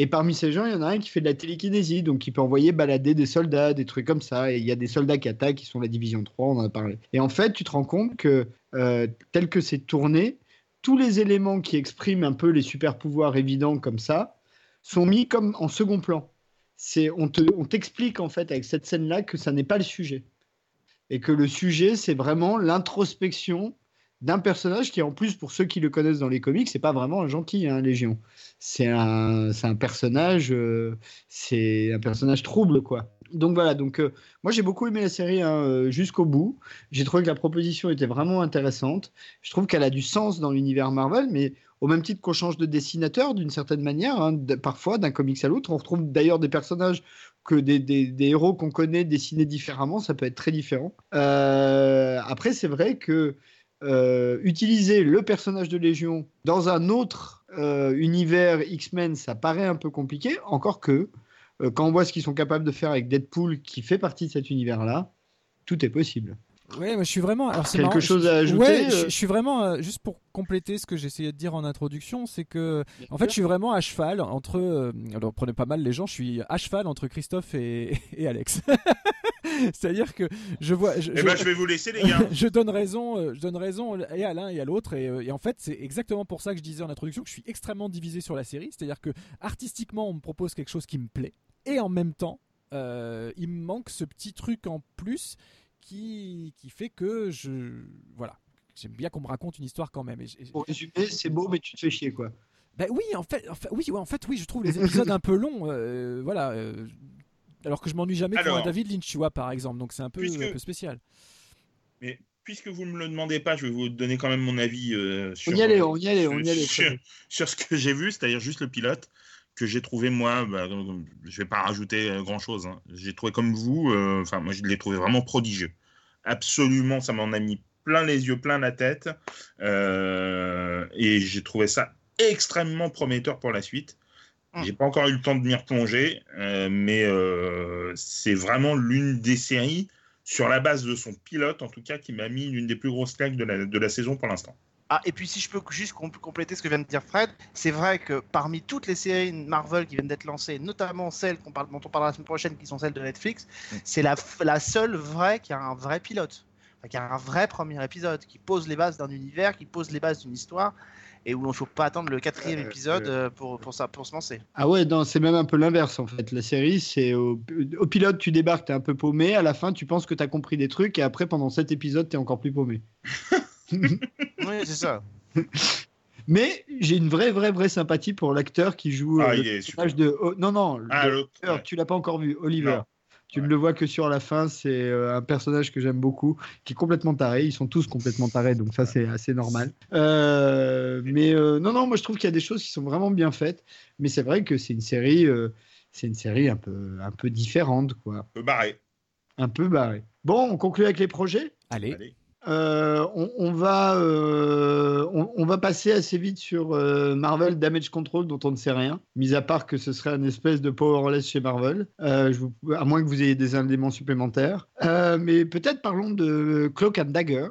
Et parmi ces gens, il y en a un qui fait de la télékinésie, donc qui peut envoyer balader des soldats, des trucs comme ça. Et il y a des soldats qui attaquent, qui sont la division 3, on en a parlé. Et en fait, tu te rends compte que, tel que c'est tourné, tous les éléments qui expriment un peu les super pouvoirs évidents comme ça sont mis comme en second plan. On te on t'explique en fait avec cette scène là que ça n'est pas le sujet. Et que le sujet c'est vraiment l'introspection d'un personnage qui en plus pour ceux qui le connaissent dans les comics c'est pas vraiment un gentil hein, Légion c'est un c'est un personnage euh, c'est un personnage trouble quoi. Donc voilà. Donc euh, moi j'ai beaucoup aimé la série hein, euh, jusqu'au bout. J'ai trouvé que la proposition était vraiment intéressante. Je trouve qu'elle a du sens dans l'univers Marvel mais au même titre qu'on change de dessinateur d'une certaine manière, hein, parfois d'un comics à l'autre. On retrouve d'ailleurs des personnages que des, héros qu'on connaît dessinés différemment, ça peut être très différent. Euh, après, c'est vrai que euh, utiliser le personnage de Légion dans un autre euh, univers X-Men, ça paraît un peu compliqué, encore que quand on voit ce qu'ils sont capables de faire avec Deadpool, qui fait partie de cet univers-là, tout est possible. Ouais, moi je suis vraiment. Alors, c'est Quelque marrant, chose je- à ajouter, Ouais, euh je, je suis vraiment. euh, juste pour compléter ce que j'essayais de dire en introduction, c'est que. En fait, je suis vraiment à cheval entre. euh, alors, prenez pas mal les gens, je suis à cheval entre Christophe et, et Alex. (laughs) C'est-à-dire que je vois. Eh ben, je vais vous laisser, les gars. (laughs) je donne raison, euh, je donne raison et à l'un et à l'autre. Et, euh, et en fait, c'est exactement pour ça que je disais en introduction que je suis extrêmement divisé sur la série. C'est-à-dire que artistiquement, on me propose quelque chose qui me plaît, et en même temps, euh, il me manque ce petit truc en plus qui, qui fait que je. Voilà. J'aime bien qu'on me raconte une histoire quand même. Et, Pour résumer, c'est beau, mais tu te fais chier, quoi. bah oui, en fait, en fait- oui, ouais, en fait, oui, je trouve les épisodes un peu longs. euh, voilà. euh, alors que je m'ennuie jamais pour Alors, un David Lynch, tu vois, par exemple. Donc c'est un peu, puisque- un peu spécial. Mais puisque vous ne me le demandez pas, je vais vous donner quand même mon avis euh, sur, y allait, on y allait, on y allait, sur ce que j'ai vu, c'est-à-dire juste le pilote, que j'ai trouvé, moi, bah, je vais pas rajouter euh, grand-chose. hein. J'ai trouvé comme vous, euh, enfin, moi, je l'ai trouvé vraiment prodigieux. Absolument, ça m'en a mis plein les yeux, plein la tête. euh, et j'ai trouvé ça extrêmement prometteur pour la suite. J'ai pas encore eu le temps de m'y replonger, euh, mais c'est vraiment l'une des séries, sur la base de son pilote en tout cas, qui m'a mis l'une des plus grosses claques de la, de la saison pour l'instant. Ah, et puis si je peux juste com- compléter ce que vient de dire Fred, c'est vrai que parmi toutes les séries Marvel qui viennent d'être lancées, notamment celles qu'on parle, dont on parlera la semaine prochaine, qui sont celles de Netflix, c'est la, seule vraie qui a un vrai pilote, Enfin, qui a un vrai premier épisode, qui pose les bases d'un univers, qui pose les bases d'une histoire, et où il ne faut pas attendre le quatrième épisode euh, pour, pour, ça, pour se lancer. Ah ouais, non, c'est même un peu l'inverse en fait. La série, c'est au, au pilote, tu débarques, t'es un peu paumé. À la fin, tu penses que t'as compris des trucs, et après, pendant cet épisode, t'es encore plus paumé. (laughs) (laughs) oui, c'est ça. Mais j'ai une vraie, vraie, vraie sympathie pour l'acteur qui joue Ah, euh, il le est personnage de. oh, non, non, Ah, le- ouais. tu l'as pas encore vu, Oliver. Non. Tu ne le vois que sur la fin. C'est euh, un personnage que j'aime beaucoup, qui est complètement taré. Ils sont tous complètement tarés, donc ça c'est assez normal. Euh, mais euh, non, non, moi je trouve qu'il y a des choses qui sont vraiment bien faites. Mais c'est vrai que c'est une série, euh, c'est une série un peu, un peu différente, quoi. Un peu barré. Un peu barrée. Bon, on conclut avec les projets? Allez. Allez. Euh, on, va, euh, on, va passer assez vite sur euh, Marvel Damage Control, dont on ne sait rien, mis à part que ce serait un espèce de powerless chez Marvel, à moins que vous ayez des éléments supplémentaires. Mais peut-être parlons de Cloak and Dagger,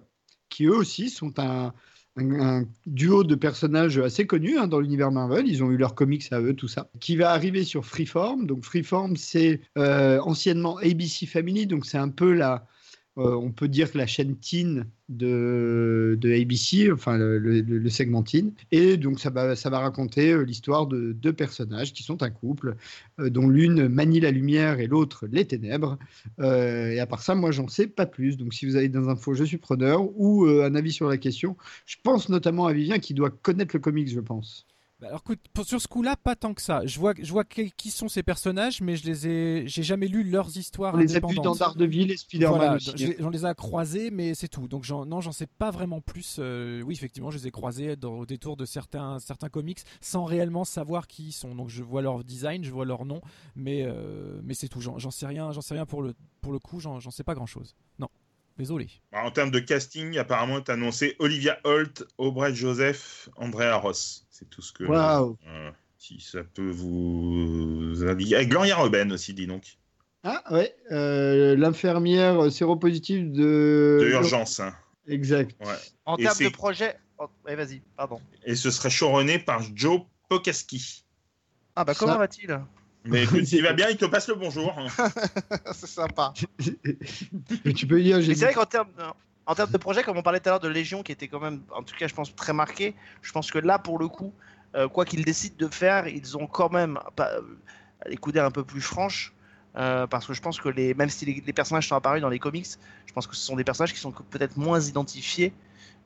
qui eux aussi sont un, duo de personnages assez connus hein, dans l'univers Marvel. Ils ont eu leurs comics à eux, tout ça. Qui va arriver sur Freeform. Donc Freeform, c'est anciennement ABC Family, donc c'est un peu la euh, on peut dire que la chaîne teen de, de ABC, enfin le, le- segment teen. Et donc ça va, ça va raconter euh, l'histoire de deux personnages qui sont un couple, euh, dont l'une manie la lumière et l'autre les ténèbres. Et à part ça, moi j'en sais pas plus. Donc si vous avez des infos, je suis preneur ou un avis sur la question. Je pense notamment à Vivien qui doit connaître le comics, je pense. Bah, alors écoute, pour- sur ce coup-là, pas tant que ça. Je vois, je vois qui sont ces personnages, mais je les ai, j'ai jamais lu leurs histoires On les a vus dans Daredevil et Spider-Man Voilà, aussi. je- j'en les ai croisés, mais c'est tout. Donc j'en, non, j'en sais pas vraiment plus. Euh, oui, effectivement, je les ai croisés dans, au détour de certains, certains comics, sans réellement savoir qui ils sont. Donc je vois leur design, je vois leur nom, mais, euh, mais c'est tout. J'en, sais rien, j'en sais rien pour le, pour le coup. J'en, j'en sais pas grand-chose. Non, désolé. Bah, En termes de casting, apparemment, tu annoncé Olivia Holt, Aubrey Joseph, Andrea Ross. C'est tout ce que. Waouh. euh, si ça peut vous indiquer. Et Gloria Robin aussi, dis donc. Ah ouais, euh, l'infirmière séropositive de... De urgence. hein. Exact. Ouais. En termes de projet. Oh, ouais, vas-y, pardon. Et ce serait showrunné par Joe Pokaski. Ah bah Ça- comment va-t-il? Mais écoute, (laughs) il va bien, il te passe le bonjour. hein. (laughs) C'est sympa. Mais tu peux dire, c'est vrai qu'en termes, en termes de projet, comme on parlait tout à l'heure de Légion, qui était quand même, en tout cas, je pense, très marqué, je pense que là, pour le coup, euh, quoi qu'ils décident de faire, ils ont quand même pas, euh, les coudées un peu plus franches. euh, parce que je pense que les, même si les, les personnages sont apparus dans les comics, je pense que ce sont des personnages qui sont peut-être moins identifiés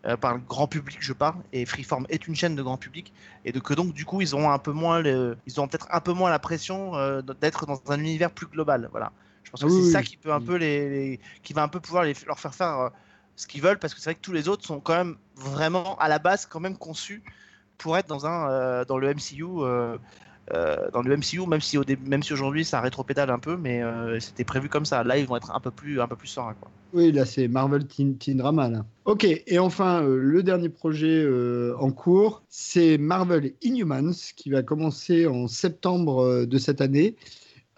euh, par le grand public, je parle. Et Freeform est une chaîne de grand public, et de que donc du coup ils ont un peu moins, le, ils ont peut-être un peu moins la pression euh, d'être dans un univers plus global. Voilà. Je pense que Ah c'est ça qui peut un peu les, les- qui va un peu pouvoir les, leur faire faire euh, ce qu'ils veulent, parce que c'est vrai que tous les autres sont quand même vraiment à la base quand même conçus pour être dans un dans le MCU. Euh, dans le MCU, même si, même si aujourd'hui ça rétropédale un peu, mais euh, c'était prévu comme ça. Là, ils vont être un peu plus, un peu plus. Quoi. Oui, là, c'est Marvel Teen, Teen Drama. Là. Ok, et enfin, euh, le dernier projet en cours, c'est Marvel Inhumans, qui va commencer en septembre de cette année.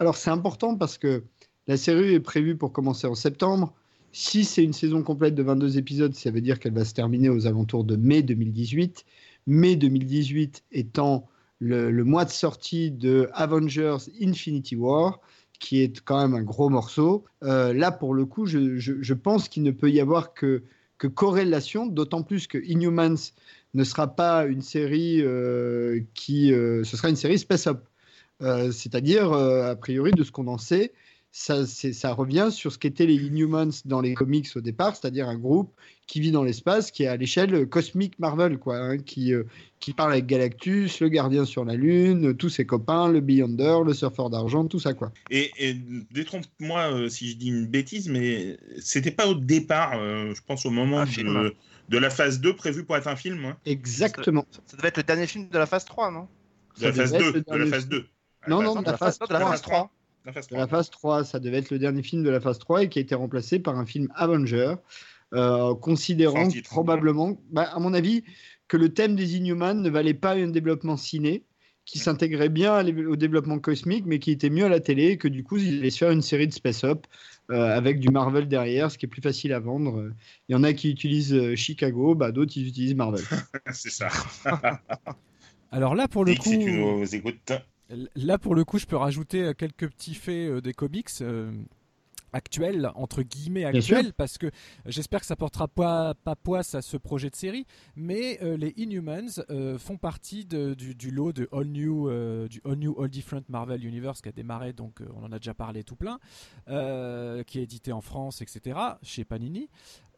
Alors, c'est important parce que la série est prévue pour commencer en septembre. Si c'est une saison complète de 22 épisodes, ça veut dire qu'elle va se terminer aux alentours de mai 2018. Mai 2018 étant le, mois de sortie de Avengers Infinity War, qui est quand même un gros morceau. Euh, là, pour le coup, je, je- pense qu'il ne peut y avoir que, que corrélation, d'autant plus que Inhumans ne sera pas une série euh, qui... euh, ce sera une série Space Up. Euh, C'est-à-dire, a priori, de ce qu'on en sait, ça, revient sur ce qu'étaient les Inhumans dans les comics au départ, c'est-à-dire un groupe qui vit dans l'espace, qui est à l'échelle cosmique Marvel, quoi, hein, qui, euh, qui parle avec Galactus, le gardien sur la Lune, tous ses copains, le Beyonder, le surfeur d'argent, tout ça, quoi. Et, et détrompe-moi euh, si je dis une bêtise, mais c'était pas au départ, euh, je pense au moment Un de, film. de la phase 2 prévue pour être un film, hein, Exactement. Ça devait être le dernier film de la phase 3, non? De la phase devait être 2. le De la phase film. 2. Non, non, de la phase non, de la phase 3. La phase De 3. la phase 3, ça devait être le dernier film de la phase 3 et qui a été remplacé par un film Avenger, euh, considérant probablement, bah, à mon avis, que le thème des Inhumans ne valait pas un développement ciné, qui s'intégrait bien au développement cosmique, mais qui était mieux à la télé, et que du coup, ils allaient se faire une série de Space Up euh, avec du Marvel derrière, ce qui est plus facile à vendre. Il y en a qui utilisent euh, Chicago, bah, d'autres ils utilisent Marvel. (laughs) C'est ça. (laughs) Alors là, pour le Nick, coup, si tu nous écoutes. Là pour le coup, je peux rajouter euh, quelques petits faits euh, des comics. euh, actuels entre guillemets actuels parce que j'espère que ça portera pas pas poisse à ce projet de série mais euh, les Inhumans euh, font partie de- du, du lot de All New euh, du All New All Different Marvel Universe qui a démarré donc on en a déjà parlé tout plein qui est édité en France etc chez Panini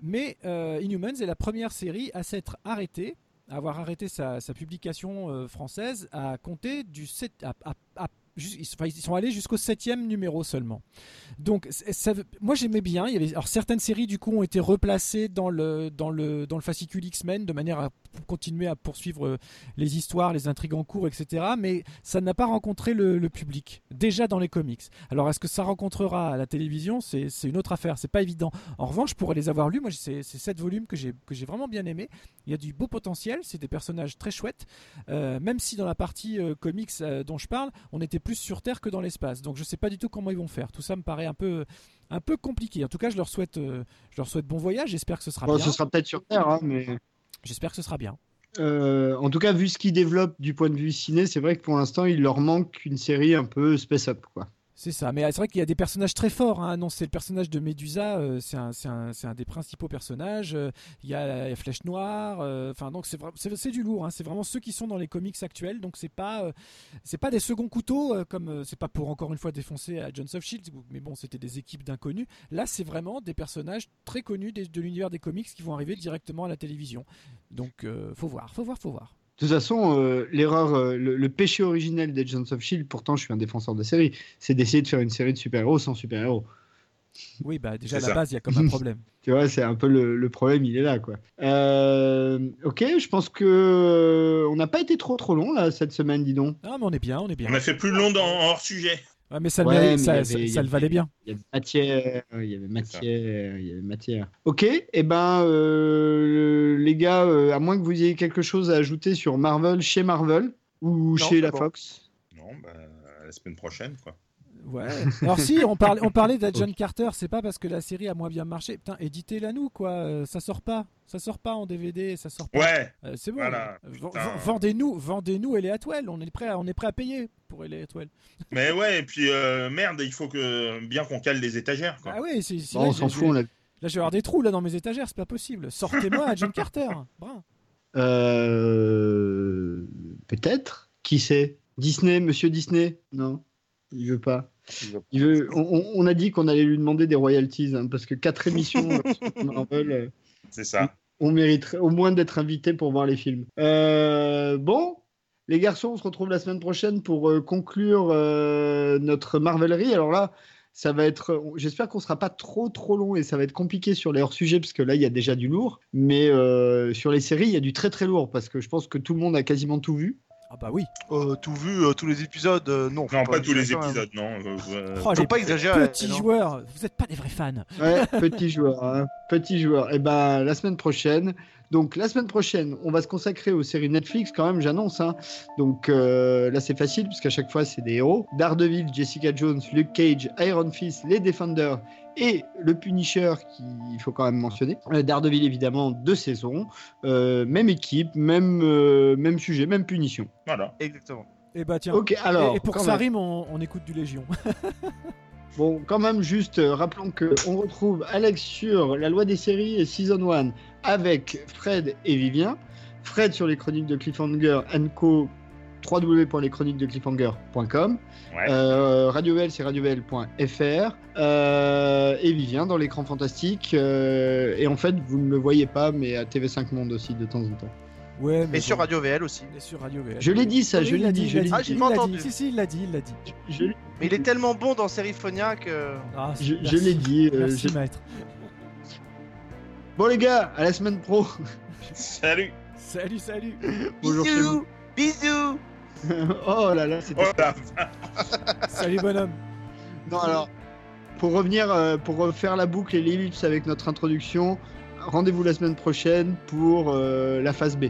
mais Inhumans est la première série à s'être arrêtée avoir arrêté sa, publication euh, française à compter du sept- à, à- à jus- ils, enfin, ils sont allés jusqu'au septième numéro seulement. Donc, moi j'aimais bien. Certaines séries du coup ont été replacées dans le dans le dans le fascicule X-Men de manière à continuer à poursuivre euh, les histoires, les intrigues en cours, etc. Mais ça n'a pas rencontré le, le public déjà dans les comics. Alors est-ce que ça rencontrera à la télévision? C'est une autre affaire. C'est pas évident. En revanche, pour les avoir lus, moi c'est sept volumes que j'ai vraiment bien aimé. Il y a du beau potentiel. C'est des personnages très chouettes. Euh, même si dans la partie euh, comics euh, dont je parle, on était plus sur Terre que dans l'espace. Donc je sais pas du tout comment ils vont faire. Tout ça me paraît un peu, un peu compliqué. En tout cas, je leur souhaite, je leur souhaite bon voyage. J'espère que ce sera Bon, bien. ce sera peut-être sur Terre, hein, mais. J'espère que ce sera bien. Euh, en tout cas, vu ce qu'ils développent du point de vue ciné, c'est vrai que pour l'instant, il leur manque une série un peu space up, quoi. C'est ça. Mais euh, c'est vrai qu'il y a des personnages très forts. Hein. Non, c'est le personnage de Medusa. euh, c'est un, des principaux personnages. Euh, Il y a Flèche Noire. euh, Enfin, donc c'est du lourd. hein. C'est vraiment ceux qui sont dans les comics actuels. Donc c'est pas, pas des seconds couteaux comme c'est pas pour encore une fois défoncer à Jones of Shield. Mais bon, c'était des équipes d'inconnus. Là, c'est vraiment des personnages très connus des- de l'univers des comics qui vont arriver directement à la télévision. Donc faut voir, faut voir, faut voir. De toute façon, euh, l'erreur, euh, le, le péché originel des Agents of Shield, pourtant je suis un défenseur de série, c'est d'essayer de faire une série de super-héros sans super-héros. Oui, bah déjà à la ça. base, il y a comme un (laughs) problème. Tu vois, c'est un peu le, le problème, il est là, quoi. Euh, ok, je pense que on n'a pas été trop trop long là cette semaine, dis donc. Ah, mais on est bien, on est bien. On a fait plus long dans, en hors sujet. Ouais, mais ça, le Ouais, mérite, mais ça, il y ça- avait- il y ça le avait- valait bien. Il y avait matière, il y avait matière, il y avait matière. Ok, et ben euh, les gars, euh, à moins que vous ayez quelque chose à ajouter sur Marvel, chez Marvel ou chez la bon. Fox. Non, bah, la semaine prochaine, quoi. Ouais. (laughs) Alors si on parlait, on parlait d'Agent Carter, c'est pas parce que la série a moins bien marché. Putain, éditez-la nous quoi. Euh, ça sort pas, ça sort pas en DVD, ça sort pas. Ouais. Euh, c'est bon. Voilà, Vendez-nous, vendez-nous Ellie Atwell. On est prêt, à, on est prêt à payer pour Ellie Atwell. (laughs) Mais ouais, et puis euh, merde, il faut que bien qu'on cale les étagères, quoi. Ah oui, c'est. c'est- Bon, là, on s'en fout, Là, je vais avoir des trous là dans mes étagères, c'est pas possible. Sortez-moi Agent Carter. (laughs) Brun. Euh, Peut-être. Qui sait? Disney, Monsieur Disney? Non, il veut pas. Il veut. On, a dit qu'on allait lui demander des royalties hein, parce que quatre (laughs) émissions euh, sur Marvel. euh, C'est ça. on mériterait au moins d'être invité pour voir les films. Euh, bon, les garçons, on se retrouve la semaine prochaine pour euh, conclure euh, notre Marvelerie. Alors là, ça va être. J'espère qu'on sera pas trop trop long et ça va être compliqué sur les hors-sujets parce que là, il y a déjà du lourd. Mais euh, sur les séries, il y a du très très lourd parce que je pense que tout le monde a quasiment tout vu. Ah bah oui. Euh, tout vu, euh, tous les épisodes, euh, non. Non, pas tous les hein. épisodes, non. euh, euh, Oh, Faut pas exagérer, Petits non. joueurs, vous êtes pas des vrais fans. Ouais, (laughs) petit joueur, hein, petit joueur. Et ben la semaine prochaine. Donc la semaine prochaine, on va se consacrer aux séries Netflix quand même, j'annonce. hein. Donc euh, là c'est facile puisqu'à chaque fois c'est des héros. Daredevil, Jessica Jones, Luke Cage, Iron Fist, les Defenders et le Punisher qui il faut quand même mentionner. Euh, Daredevil évidemment deux saisons, euh, même équipe, même euh, même sujet, même punition. Voilà. Exactement. Et bah tiens. Ok, alors, Et, et pour que ça même. rime, on, on écoute du Légion. (laughs) Bon, quand même, juste euh, rappelons que on retrouve Alex sur la loi des séries et Season 1 avec Fred et Vivien. Fred sur les chroniques de Cliffhanger Co. www.leschroniquesdecliffhanger.com Ouais. euh, Radio VL, c'est radiovel.fr euh, et Vivien dans l'écran fantastique. euh, et en fait, vous ne le voyez pas, mais à TV5 Monde aussi de temps en temps. Ouais, Et sur Radio VL aussi. Et sur Radio VL. Je l'ai dit, ça, Oui, je l'ai l'a dit, il je l'ai Ah, dit. pas entendu. dit. Si, si, il l'a dit, il l'a dit. Je, Mais il est tellement bon dans Seriphoniac. euh, Ah, je- je l'ai dit. euh, Merci, maître. Bon les gars, à la semaine pro. Salut. Salut, salut. Bonjour vous. Bisous (laughs) oh là là, c'était Oh Salut, bonhomme. Non, alors, pour revenir, euh, pour refaire la boucle et l'ellipse avec notre introduction, rendez-vous la semaine prochaine pour euh, la phase B.